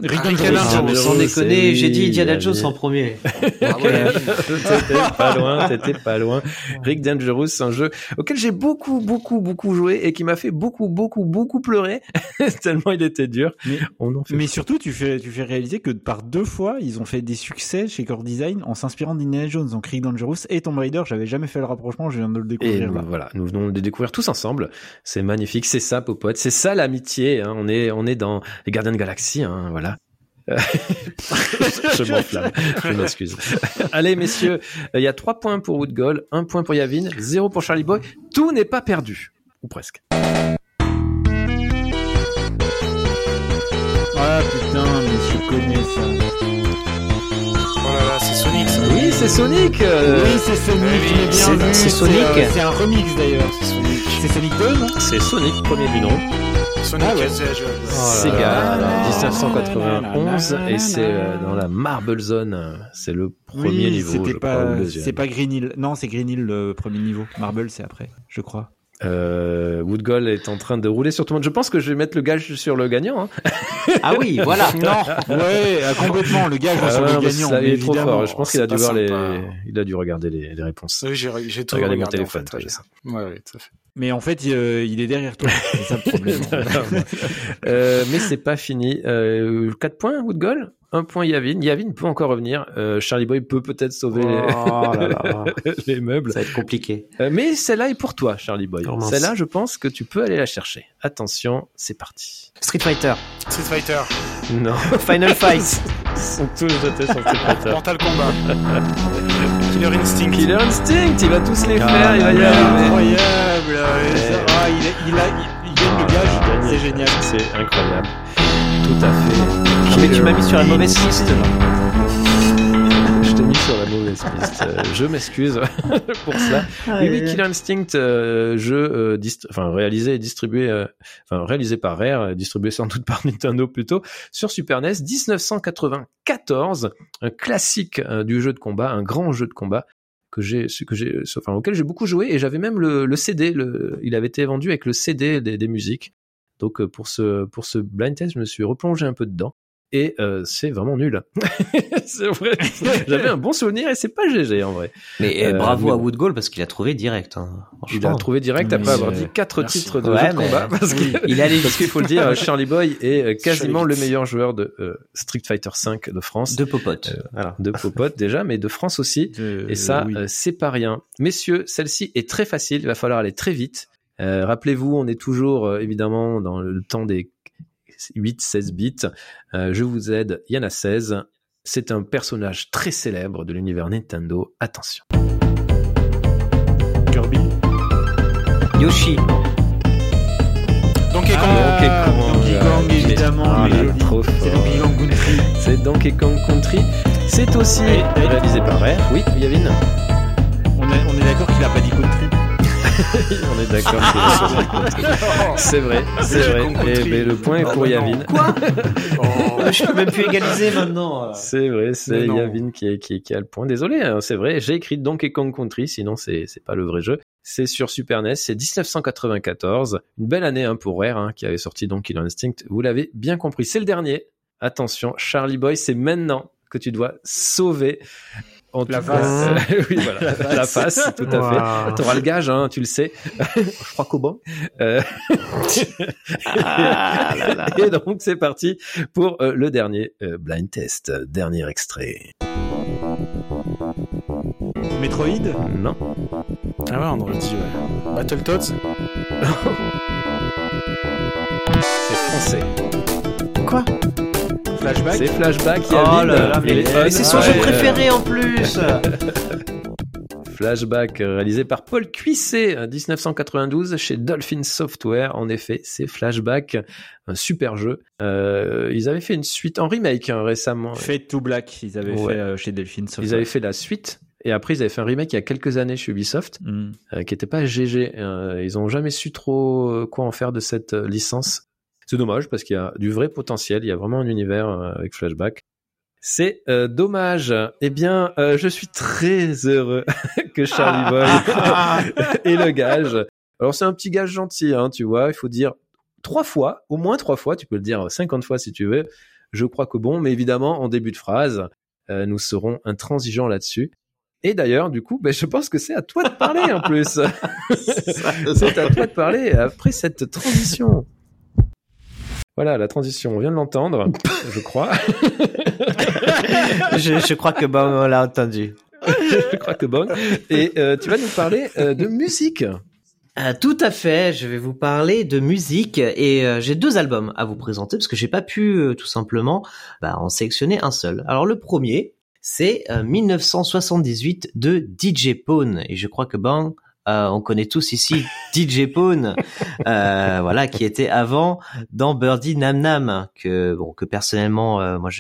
Rick sans Dangerous, déconner, j'ai dit Indiana allez. Jones en premier. t'étais pas loin, t'étais pas loin. Rick Dangerous, c'est un jeu auquel j'ai beaucoup, beaucoup, beaucoup joué et qui m'a fait beaucoup, beaucoup, beaucoup pleurer tellement il était dur. Mais- on en fait. Mais surtout, tu fais, tu fais réaliser que par deux fois, ils ont fait des succès chez Core Design en s'inspirant d'Indiana Jones. Donc Rick Dangerous et Tomb Raider, j'avais jamais fait le rapprochement, je viens de le Et découvrir nous, là. voilà, nous venons de le découvrir tous ensemble. C'est magnifique, c'est ça, Popote, c'est ça l'amitié. Hein. On est, on est dans les Gardiens de Galaxie, hein, voilà. Euh, je m'enflamme, je m'excuse. Allez, messieurs, il y a trois points pour Woodgall, un point pour Yavin, zéro pour Charlie Boy. Tout n'est pas perdu, ou presque. Ah putain, mais je connais ça. oh là là, c'est Sonic ça. Oui, c'est Sonic. euh, Oui, c'est Sonic, oui, c'est- vu. c'est Sonic. euh, C'est un remix d'ailleurs. C'est Sonic 2, non C'est Sonic, premier du nom. Sonic Ah ouais. Sega, là alors, là 1991, là là et c'est euh, dans la Marble Zone. C'est le premier oui, niveau, c'était pas, c'est pas Green Hill. Non, c'est Green Hill le premier niveau. Marble, c'est après, je crois. Euh, Woodgall est en train de rouler sur tout le monde. Je pense que je vais mettre le gage sur le gagnant. Hein. Ah oui, voilà. Non, ouais, euh, complètement. Le gars, Ah sur le gagnant. ça, il est trop fort. Je pense qu'il a dû voir les, sympa. il a dû regarder les, les réponses. Oui, j'ai tout regardé mon en téléphone, fait, j'ai ça. Ouais, ouais, tout à fait. Mais en fait, il, euh, il est derrière toi. C'est ça le problème. euh, mais c'est pas fini. Euh, 4 points, Woodgall. Un point Yavin. Yavin peut encore revenir. Euh, Charlie Boy peut peut-être sauver Oh là là. les, les meubles. Ça va être compliqué. Euh, mais celle-là est pour toi, Charlie Boy. Oh, celle-là, je pense que tu peux aller la chercher. Attention, c'est parti. Street Fighter. Street Fighter, Non. Final Fight. Ils sont tous jetés sur Street Fighter. Mortal Kombat, Killer Instinct. Killer Instinct, il va tous les Ah, faire, il va y arriver. Incroyable. euh, Ah, il, a- il, a, il, gagne le gage. C'est génial. C'est incroyable. Tout à fait. Ah, mais tu m'as mis sur la mauvaise piste. Je t'ai mis sur la mauvaise piste. Euh, je m'excuse pour cela. oui, oui, Killer Instinct, euh, jeu enfin réalisé et distribué, enfin réalisé par Rare, distribué sans doute par Nintendo plutôt, sur Super NES, 1994, un classique du jeu de combat, un grand jeu de combat que j'ai, que j'ai, auquel j'ai beaucoup joué et j'avais même le, le CD. Le, il avait été vendu avec le CD des, des musiques. Donc pour ce pour ce blind test, je me suis replongé un peu dedans et euh, c'est vraiment nul. c'est vrai. J'avais un bon souvenir et c'est pas GG en vrai. Mais euh, bravo à Woodgall parce qu'il a trouvé direct. Hein, il a trouvé direct après avoir dit quatre titres de jeu de combat parce qu'il allait parce qu'il faut le dire, Charlie Boy est euh, quasiment le meilleur joueur de euh, Street Fighter V de France. De Popote. voilà, de Popote déjà, mais de France aussi. et ça, c'est pas rien. Messieurs, celle-ci est très facile. Il va falloir aller très vite. Rappelez-vous, on est toujours évidemment dans le temps des 8, 16 bits. Euh, je vous aide, il y en a 16. C'est un personnage très célèbre de l'univers Nintendo. Attention. Kirby. Yoshi. Donkey Kong. Ah, Donkey Kong, évidemment. c'est Donkey Kong Country. C'est Donkey Kong Country. C'est aussi réalisé par Rare. Oui, Yavin. On est, on est d'accord qu'il a pas dit Country. On est d'accord. c'est vrai, c'est vrai. Et, mais le point est pour ah, Yavin. Quoi oh. Je peux même plus égaliser maintenant. C'est vrai, c'est Yavin qui, qui, qui, a le point. Désolé, hein, c'est vrai. J'ai écrit Donkey Kong Country, sinon c'est c'est pas le vrai jeu. C'est sur Super NES, c'est 1994. Une belle année hein, pour Rare, hein, qui avait sorti Donkey Instinct. Vous l'avez bien compris, c'est le dernier. Attention, Charlie Boy, c'est maintenant que tu dois sauver la face. oui, voilà, la, face, tout à fait. Tu auras le gage, hein, tu le sais. Je crois qu'au bon. Euh... ah, là, là. Et donc, c'est parti pour euh, le dernier euh, blind test. Dernier extrait. Metroid? Non. Ah ouais, on aurait dit ouais. Battletoads C'est français. Quoi? Flashback C'est Flashback, oh là là, mais, c'est son jeu préféré en plus Flashback euh, réalisé par Paul Cuisset 1992 chez Dolphin Software. En effet, c'est Flashback, un super jeu. Euh, ils avaient fait une suite en remake hein, récemment. Fade to Black, ils avaient fait euh, chez Dolphin Software. Ils avaient fait la suite. Et après, ils avaient fait un remake il y a quelques années chez Ubisoft, mm. qui était pas GG. ils ont jamais su trop quoi en faire de cette licence. C'est dommage parce qu'il y a du vrai potentiel, il y a vraiment un univers euh, avec Flashback. C'est euh, dommage. Eh bien, euh, je suis très heureux que Charlie Boy ait le gage. Alors c'est un petit gage gentil, hein, tu vois. Il faut dire trois fois, au moins trois fois. Tu peux le dire 50 fois si tu veux. Je crois que bon, mais évidemment en début de phrase, nous serons intransigeants là-dessus. Et d'ailleurs, du coup, ben, je pense que c'est à toi de parler en plus. c'est à toi de parler après cette transition. Voilà, la transition, on vient de l'entendre, je crois. je, crois que bon, l'a entendu. je crois que bon. Et euh, tu vas nous parler euh, de musique. Euh, tout à fait, je vais vous parler de musique et j'ai deux albums à vous présenter parce que j'ai pas pu tout simplement bah, en sélectionner un seul. Alors le premier, c'est 1978 de DJ Pone et je crois que bon, euh, on connaît tous ici DJ Pone, euh, voilà, qui était avant dans Birdie Nam Nam, que bon, que personnellement, euh, moi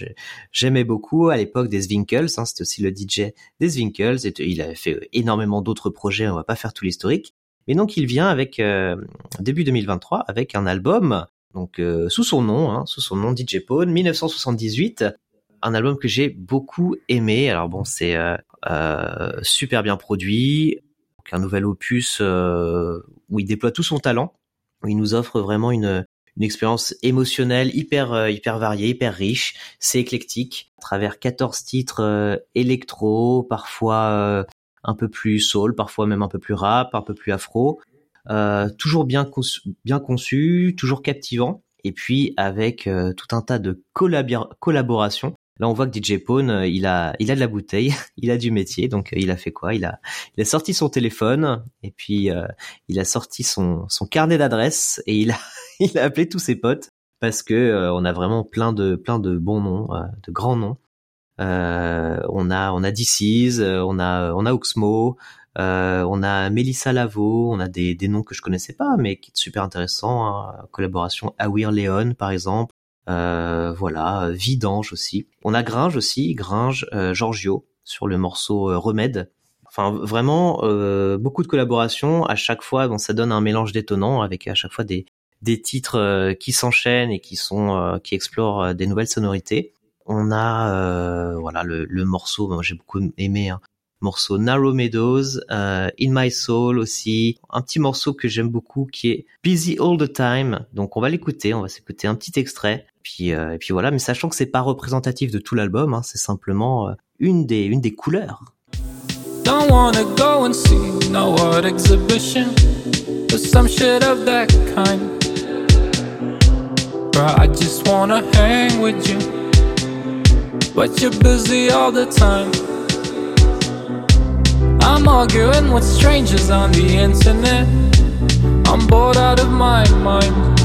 j'aimais beaucoup à l'époque des Zwinkels. Hein, c'était aussi le DJ des Zwinkels. Et il avait fait énormément d'autres projets. On va pas faire tout l'historique. Mais donc il vient avec début 2023 avec un album donc sous son nom, hein, sous son nom DJ Pone, 1978 un album que j'ai beaucoup aimé. Alors bon, c'est super bien produit, un nouvel opus euh, où il déploie tout son talent, où il nous offre vraiment une, une expérience émotionnelle hyper euh, hyper variée, hyper riche, c'est éclectique à travers 14 titres euh, électro, parfois un peu plus soul, parfois même un peu plus rap, un peu plus afro, toujours bien conçu, bien conçu, toujours captivant. Et puis avec tout un tas de collaborations Là, on voit que DJ Pone, euh, il a, il a de la bouteille, il a du métier, donc euh, il a fait quoi? Il a, il a sorti son téléphone et puis euh, il a sorti son, son carnet d'adresses et il a, il a appelé tous ses potes parce que on a vraiment plein de, plein de bons noms, de grands noms. on a, on a DC's, on a, on a Oxmo, on a Melissa Lavo, on a des, des noms que je connaissais pas, mais qui sont super intéressants. Hein. Collaboration Awir Leon, par exemple. Euh, voilà, Vidange aussi. On a Gringe aussi, Gringe, euh, Giorgio. sur le morceau Remède. Enfin, vraiment, beaucoup de collaborations. À chaque fois, bon, ça donne un mélange détonnant avec à chaque fois des, des titres qui s'enchaînent et qui sont qui explorent des nouvelles sonorités. On a voilà le, le morceau, moi j'ai beaucoup aimé hein, morceau Narrow Meadows, euh, In My Soul aussi, un petit morceau que j'aime beaucoup qui est Busy All the Time. Donc on va l'écouter, on va s'écouter un petit extrait. Puis euh, et puis voilà, mais sachant que c'est pas représentatif de tout l'album, hein, c'est simplement euh, une des une des couleurs. Don't wanna go and see no art exhibition or some shit of that kind. But I just wanna hang with you. But you're busy all the time. I'm arguing with strangers on the internet. I'm bored out of my mind.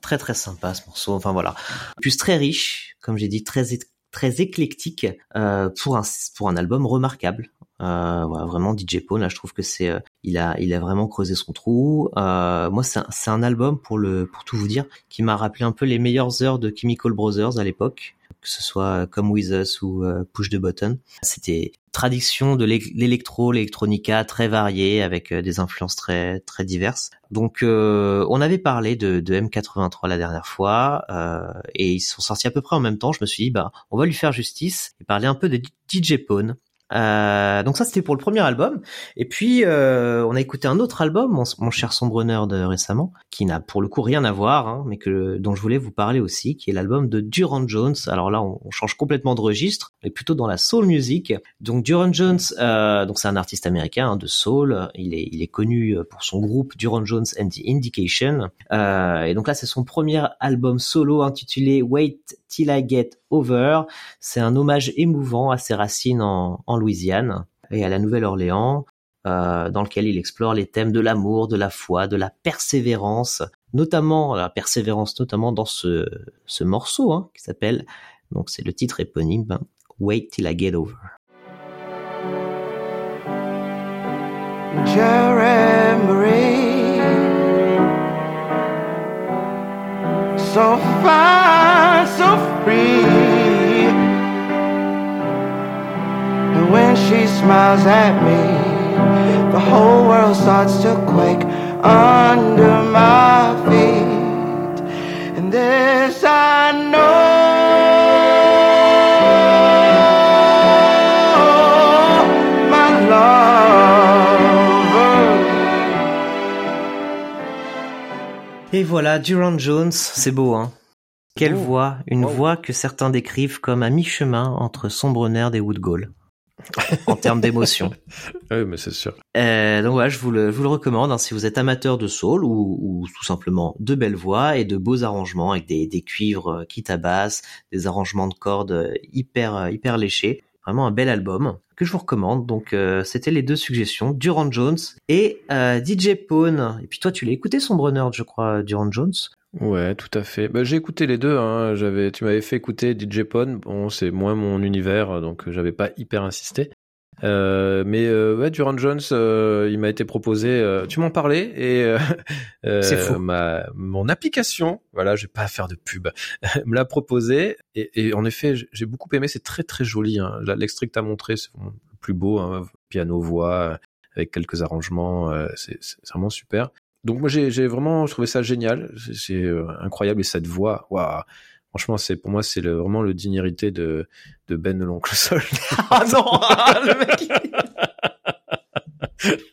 Très très sympa ce morceau. Enfin voilà. Plus très riche, comme j'ai dit, très très éclectique euh, pour un pour un album remarquable. Euh, vraiment DJ Pone, là je trouve que c'est euh, il a il a vraiment creusé son trou. Euh, moi c'est un, un album pour le pour tout vous dire qui m'a rappelé un peu les meilleures heures de Chemical Brothers à l'époque que ce soit Come With Us ou Push the Button. C'était tradition de l'électro, l'électronica très variée avec des influences très très diverses. Donc on avait parlé de, de, M83 la dernière fois euh, et ils sont sortis à peu près en même temps. Je me suis dit bah on va lui faire justice et parler un peu de DJ Pone euh, donc ça c'était pour le premier album. Et puis euh, on a écouté un autre album, mon, cher Sombre Nerd récemment, qui n'a pour le coup rien à voir, hein, mais que dont je voulais vous parler aussi, qui est l'album de Duran Jones. Alors là on, change complètement de registre, mais plutôt dans la soul music. Donc Duran Jones, euh, donc c'est un artiste américain hein, de soul. Il est il est connu pour son groupe Duran Jones and the Indication. et donc là c'est son premier album solo intitulé Wait Till I Get Over. C'est un hommage émouvant à ses racines en, Louisiane et à la Nouvelle-Orléans, euh, dans lequel il explore les thèmes de l'amour, de la foi, de la persévérance, notamment la persévérance, notamment dans ce, ce morceau hein, qui s'appelle, donc c'est le titre éponyme, hein, Wait Till I Get Over. so so free. And when she smiles at me, the whole world starts to quake under my feet. And this I know. Et voilà, Durand Jones, c'est beau, hein Quelle voix Une voix que certains décrivent comme à mi-chemin entre Sombre Nerd et Woodgall. en termes d'émotion. oui, mais c'est sûr. Euh, donc voilà, je vous le, vous le recommande hein, si vous êtes amateur de soul ou, ou, tout simplement de belles voix et de beaux arrangements avec des, des cuivres qui tabassent, des arrangements de cordes hyper hyper léchés. Vraiment un bel album que je vous recommande. Donc euh, c'était les deux suggestions, Durand Jones et euh, DJ Pone. Et puis toi tu l'as écouté Nerd, je crois, Durand Jones? Ouais, tout à fait. Bah, j'ai écouté les deux. Hein. J'avais, tu m'avais fait écouter DJ Pone. Bon, c'est moins mon univers, donc j'avais pas hyper insisté. Euh, mais euh, ouais, Durand Jones, euh, il m'a été proposé. Euh, tu m'en parlais et euh, c'est fou. Ma, mon application, voilà, je vais pas faire de pub, me l'a proposé et, et, en effet, j'ai beaucoup aimé. C'est très très joli. Hein. L'extrait que t'as montré, c'est le plus beau, hein, piano voix avec quelques arrangements. c'est vraiment super. Donc moi j'ai vraiment trouvé ça génial, c'est incroyable et cette voix, waouh, Franchement, c'est pour moi, c'est le, vraiment le dignité de, de Ben l'oncle Sol. ah non, le mec.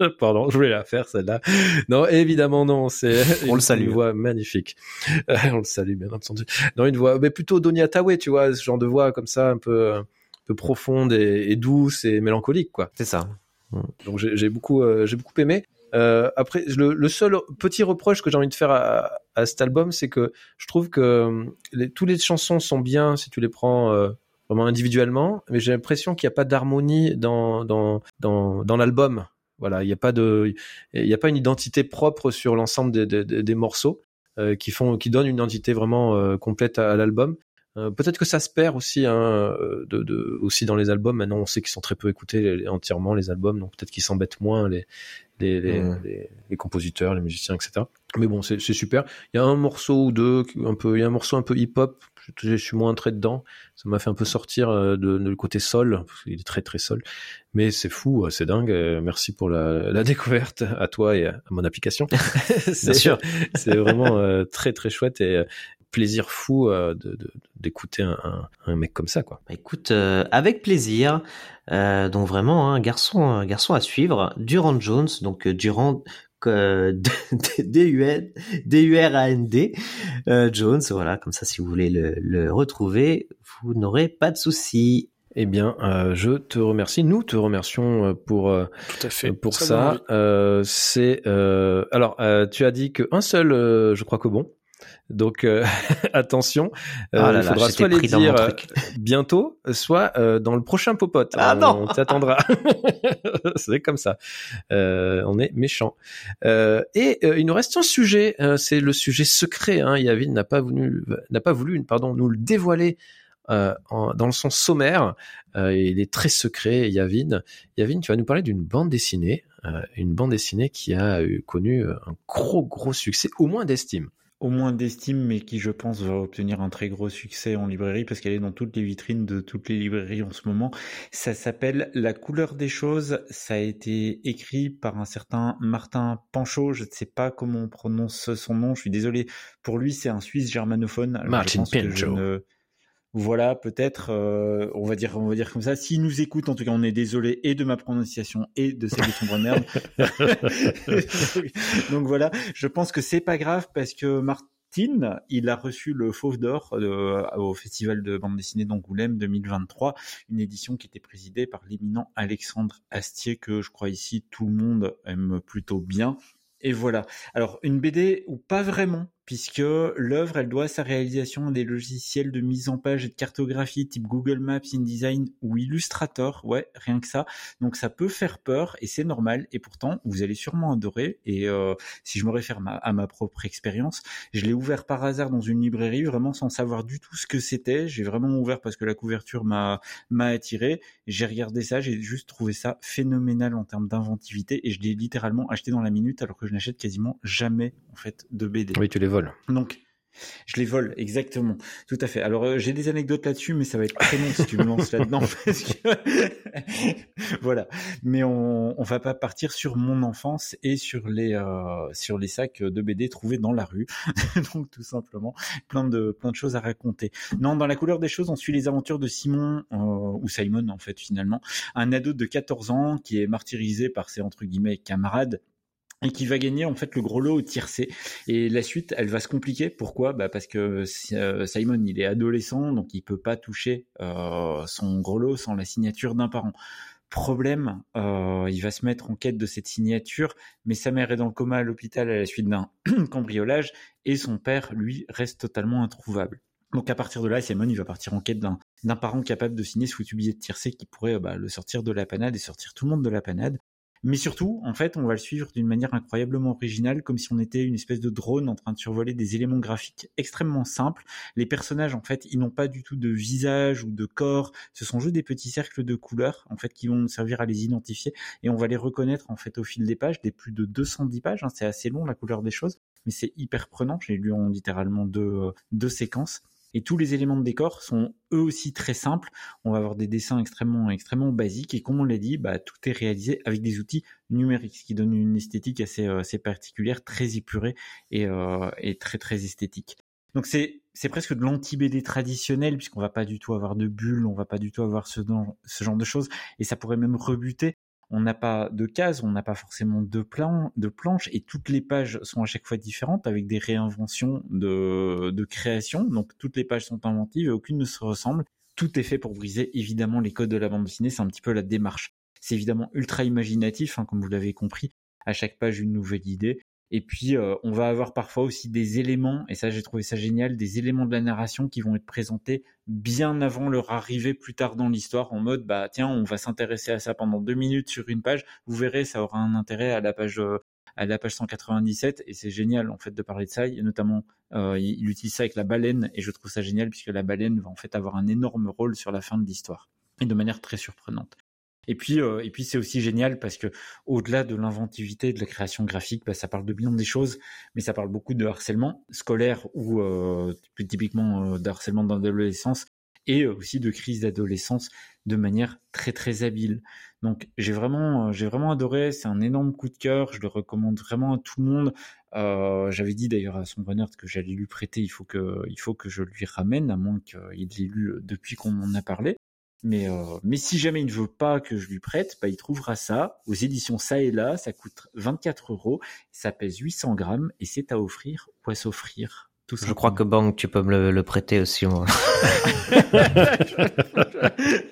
Pardon, je voulais la faire celle-là. Non, évidemment non, c'est on le salue. Une voix magnifique. on le salue bien entendu. Non, une voix, mais plutôt Donia Tawe, tu vois, ce genre de voix comme ça, un peu, un peu profonde et, et douce et mélancolique, quoi. C'est ça. Donc j'ai beaucoup, euh, j'ai beaucoup aimé. Euh, après, le, seul petit reproche que j'ai envie de faire à, cet album, c'est que je trouve que euh, les, toutes les chansons sont bien si tu les prends euh, vraiment individuellement, mais j'ai l'impression qu'il n'y a pas d'harmonie dans dans dans, l'album. Voilà, il n'y a pas de, il a pas une identité propre sur l'ensemble des, des, morceaux euh, qui font, qui donnent une identité vraiment complète à, l'album. Peut-être que ça se perd aussi, hein, aussi dans les albums. Maintenant, on sait qu'ils sont très peu écoutés entièrement les albums, donc peut-être qu'ils s'embêtent moins les, les, les, les, compositeurs, les musiciens, etc. Mais bon, c'est super. Il y a un morceau ou deux, un peu, il y a un morceau un peu hip-hop. Je, suis moins entré dedans. Ça m'a fait un peu sortir de, de, le côté sol, parce qu'il est très très sol. Mais c'est fou, c'est dingue. Merci pour la, la, découverte à toi et à mon application. Bien sûr. c'est vraiment très très chouette et plaisir fou euh, d'écouter un, un, mec comme ça, quoi. Bah, écoute, euh, avec plaisir. Euh, donc vraiment, un hein, garçon, un garçon à suivre. Durand Jones, donc Durand D-U-R-A-N-D, Jones, voilà, comme ça, si vous voulez le, le retrouver, vous n'aurez pas de soucis. Eh bien, euh, je te remercie. Nous te remercions pour Tout à fait. pour ça. Euh, c'est alors tu as dit qu'un seul, je crois que bon. Donc euh, attention, euh, ah il faudra soit les dire euh, bientôt, soit dans le prochain popote. Ah on, non, on t'attendra. c'est comme ça. on est méchant. et il nous reste un sujet, c'est le sujet secret. Hein. Yavin n'a pas voulu, n'a pas voulu, pardon, nous le dévoiler. En, dans le sens sommaire, il est très secret. Yavin, Yavin, tu vas nous parler d'une bande dessinée, une bande dessinée qui a eu, connu un gros gros succès, au moins d'estime au moins d'estime, mais qui, je pense, va obtenir un très gros succès en librairie parce qu'elle est dans toutes les vitrines de toutes les librairies en ce moment. Ça s'appelle La couleur des choses. Ça a été écrit par un certain Martin Panchaud. Je ne sais pas comment on prononce son nom. Je suis désolé. Pour lui, c'est un Suisse germanophone. Martin Panchaud. Voilà, peut-être, euh, on va dire, on va dire comme ça. S'il nous écoute, en tout cas, on est désolé et de ma prononciation et de celle de son merde. Donc voilà, je pense que c'est pas grave parce que Martin, il a reçu le Fauve d'Or euh, au Festival de bande dessinée d'Angoulême 2023, une édition qui était présidée par l'éminent Alexandre Astier, que je crois ici tout le monde aime plutôt bien. Et voilà. Alors, une BD ou pas vraiment, puisque l'œuvre, elle doit sa réalisation des logiciels de mise en page et de cartographie type Google Maps, InDesign ou Illustrator. Ouais, rien que ça. Donc ça peut faire peur et c'est normal. Et pourtant, vous allez sûrement adorer. Et euh, si je me réfère à ma propre expérience, je l'ai ouvert par hasard dans une librairie, vraiment sans savoir du tout ce que c'était. J'ai vraiment ouvert parce que la couverture m'a m'a attiré. J'ai regardé ça, j'ai juste trouvé ça phénoménal en termes d'inventivité et je l'ai littéralement acheté dans la minute alors que je n'achète quasiment jamais en fait de BD. Oui, tu les vois donc, je les vole, exactement. Tout à fait. Alors, euh, j'ai des anecdotes là-dessus, mais ça va être très long si tu me lances là-dedans. voilà. Mais on, on va pas partir sur mon enfance et sur les, euh, sacs de BD trouvés dans la rue. Donc, tout simplement, plein de, plein de choses à raconter. Non, dans la couleur des choses, on suit les aventures de Simon, euh, ou Simon, en fait, finalement. Un ado de 14 ans qui est martyrisé par ses, entre guillemets, camarades et qui va gagner en fait le gros lot au tiercé. Et la suite, elle va se compliquer. Pourquoi? Bah Parce que euh, Simon, il est adolescent, donc il peut pas toucher euh, son gros lot sans la signature d'un parent. Problème, euh, il va se mettre en quête de cette signature, mais sa mère est dans le coma à l'hôpital à la suite d'un cambriolage, et son père, lui, reste totalement introuvable. Donc à partir de là, Simon, il va partir en quête d'un parent capable de signer ce foutu billet de tiercé qui pourrait bah, le sortir de la panade et sortir tout le monde de la panade. Mais surtout, en fait, on va le suivre d'une manière incroyablement originale, comme si on était une espèce de drone en train de survoler des éléments graphiques extrêmement simples. Les personnages, en fait, ils n'ont pas du tout de visage ou de corps. Ce sont juste des petits cercles de couleurs, en fait, qui vont servir à les identifier. Et on va les reconnaître, en fait, au fil des pages, des plus de 210 pages. Hein. C'est assez long, la couleur des choses, mais c'est hyper prenant. J'ai lu en littéralement deux, euh, deux séquences. Et tous les éléments de décor sont eux aussi très simples. On va avoir des dessins extrêmement, basiques. Et comme on l'a dit, bah, tout est réalisé avec des outils numériques, ce qui donne une esthétique assez, euh, particulière, très épurée et, euh, très, esthétique. Donc c'est, presque de l'anti-BD traditionnel, puisqu'on va pas du tout avoir de bulles, on va pas du tout avoir ce genre de choses. Et ça pourrait même rebuter on n'a pas de cases, on n'a pas forcément de, plan, de planches, et toutes les pages sont à chaque fois différentes avec des réinventions de, de création. Donc toutes les pages sont inventives et aucune ne se ressemble. Tout est fait pour briser évidemment les codes de la bande dessinée, c'est un petit peu la démarche. C'est évidemment ultra imaginatif, hein, comme vous l'avez compris. À chaque page, une nouvelle idée. Et puis, euh, on va avoir parfois aussi des éléments, et ça j'ai trouvé ça génial, des éléments de la narration qui vont être présentés bien avant leur arrivée plus tard dans l'histoire, en mode, bah tiens, on va s'intéresser à ça pendant deux minutes sur une page, vous verrez, ça aura un intérêt à la page... Euh, à la page 197 et c'est génial en fait de parler de ça. Il, notamment, euh, il utilise ça avec la baleine et je trouve ça génial puisque la baleine va en fait avoir un énorme rôle sur la fin de l'histoire et de manière très surprenante. Et puis, euh, et puis c'est aussi génial parce que au-delà de l'inventivité de la création graphique, bah, ça parle de bien des choses, mais ça parle beaucoup de harcèlement scolaire ou euh, plus typiquement euh, de harcèlement dans l'adolescence et aussi de crise d'adolescence de manière très très habile. Donc j'ai vraiment j'ai vraiment adoré, c'est un énorme coup de cœur, je le recommande vraiment à tout le monde. Euh, J'avais dit d'ailleurs à son bonheur que j'allais lui prêter, il faut que il faut que je lui ramène à moins qu'il l'ait lu depuis qu'on en a parlé. Mais, euh, mais si jamais il ne veut pas que je lui prête, bah, il trouvera ça aux éditions Ça et Là. Ça coûte 24 euros. Ça pèse 800 grammes et c'est à offrir ou à s'offrir. Tout je crois que Bang, tu peux me le, prêter aussi. Moi.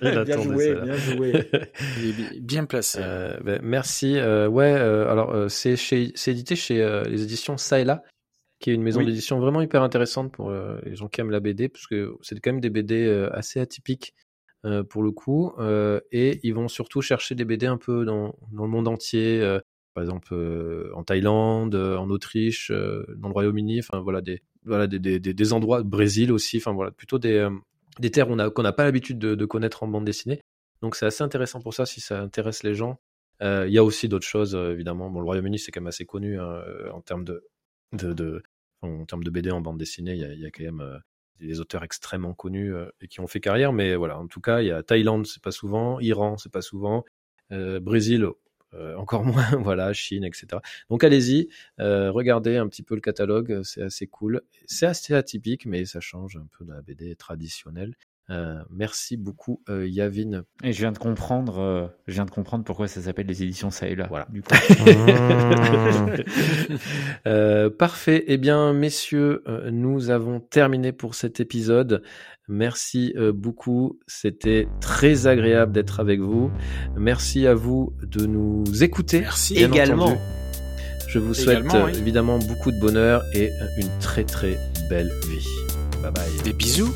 bien joué, bien joué. bien placé. Euh, ben, merci. Euh, ouais, euh, alors euh, c'est chez, c'est édité chez euh, les éditions Ça et Là, qui est une maison d'édition vraiment hyper intéressante pour les gens qui aiment la BD, parce que c'est quand même des BD assez atypiques euh, pour le coup, euh, et ils vont surtout chercher des BD un peu dans, le monde entier, euh, par exemple en Thaïlande, en Autriche, dans le Royaume-Uni, enfin voilà des endroits, Brésil aussi, enfin voilà plutôt des terres qu'on n'a pas l'habitude de, connaître en bande dessinée. Donc c'est assez intéressant pour ça si ça intéresse les gens. Il y a aussi d'autres choses évidemment. Bon, le Royaume-Uni c'est quand même assez connu hein, en termes de, en termes de BD en bande dessinée. Il y a, quand même des auteurs extrêmement connus euh, et qui ont fait carrière, mais voilà, en tout cas, il y a Thaïlande, c'est pas souvent, Iran, c'est pas souvent, euh, Brésil, euh, encore moins, voilà, Chine, etc. Donc allez-y, regardez un petit peu le catalogue, c'est assez cool, c'est assez atypique, mais ça change un peu de la BD traditionnelle. Euh, merci beaucoup euh, Yavin. Et je viens de comprendre, euh, je viens de comprendre pourquoi ça s'appelle les éditions ça et là. Voilà. Du coup. parfait. Eh bien, messieurs, nous avons terminé pour cet épisode. Merci beaucoup. C'était très agréable d'être avec vous. Merci à vous de nous écouter. Merci également. Je vous souhaite évidemment beaucoup de bonheur et une très très belle vie. Bye bye. Des bisous.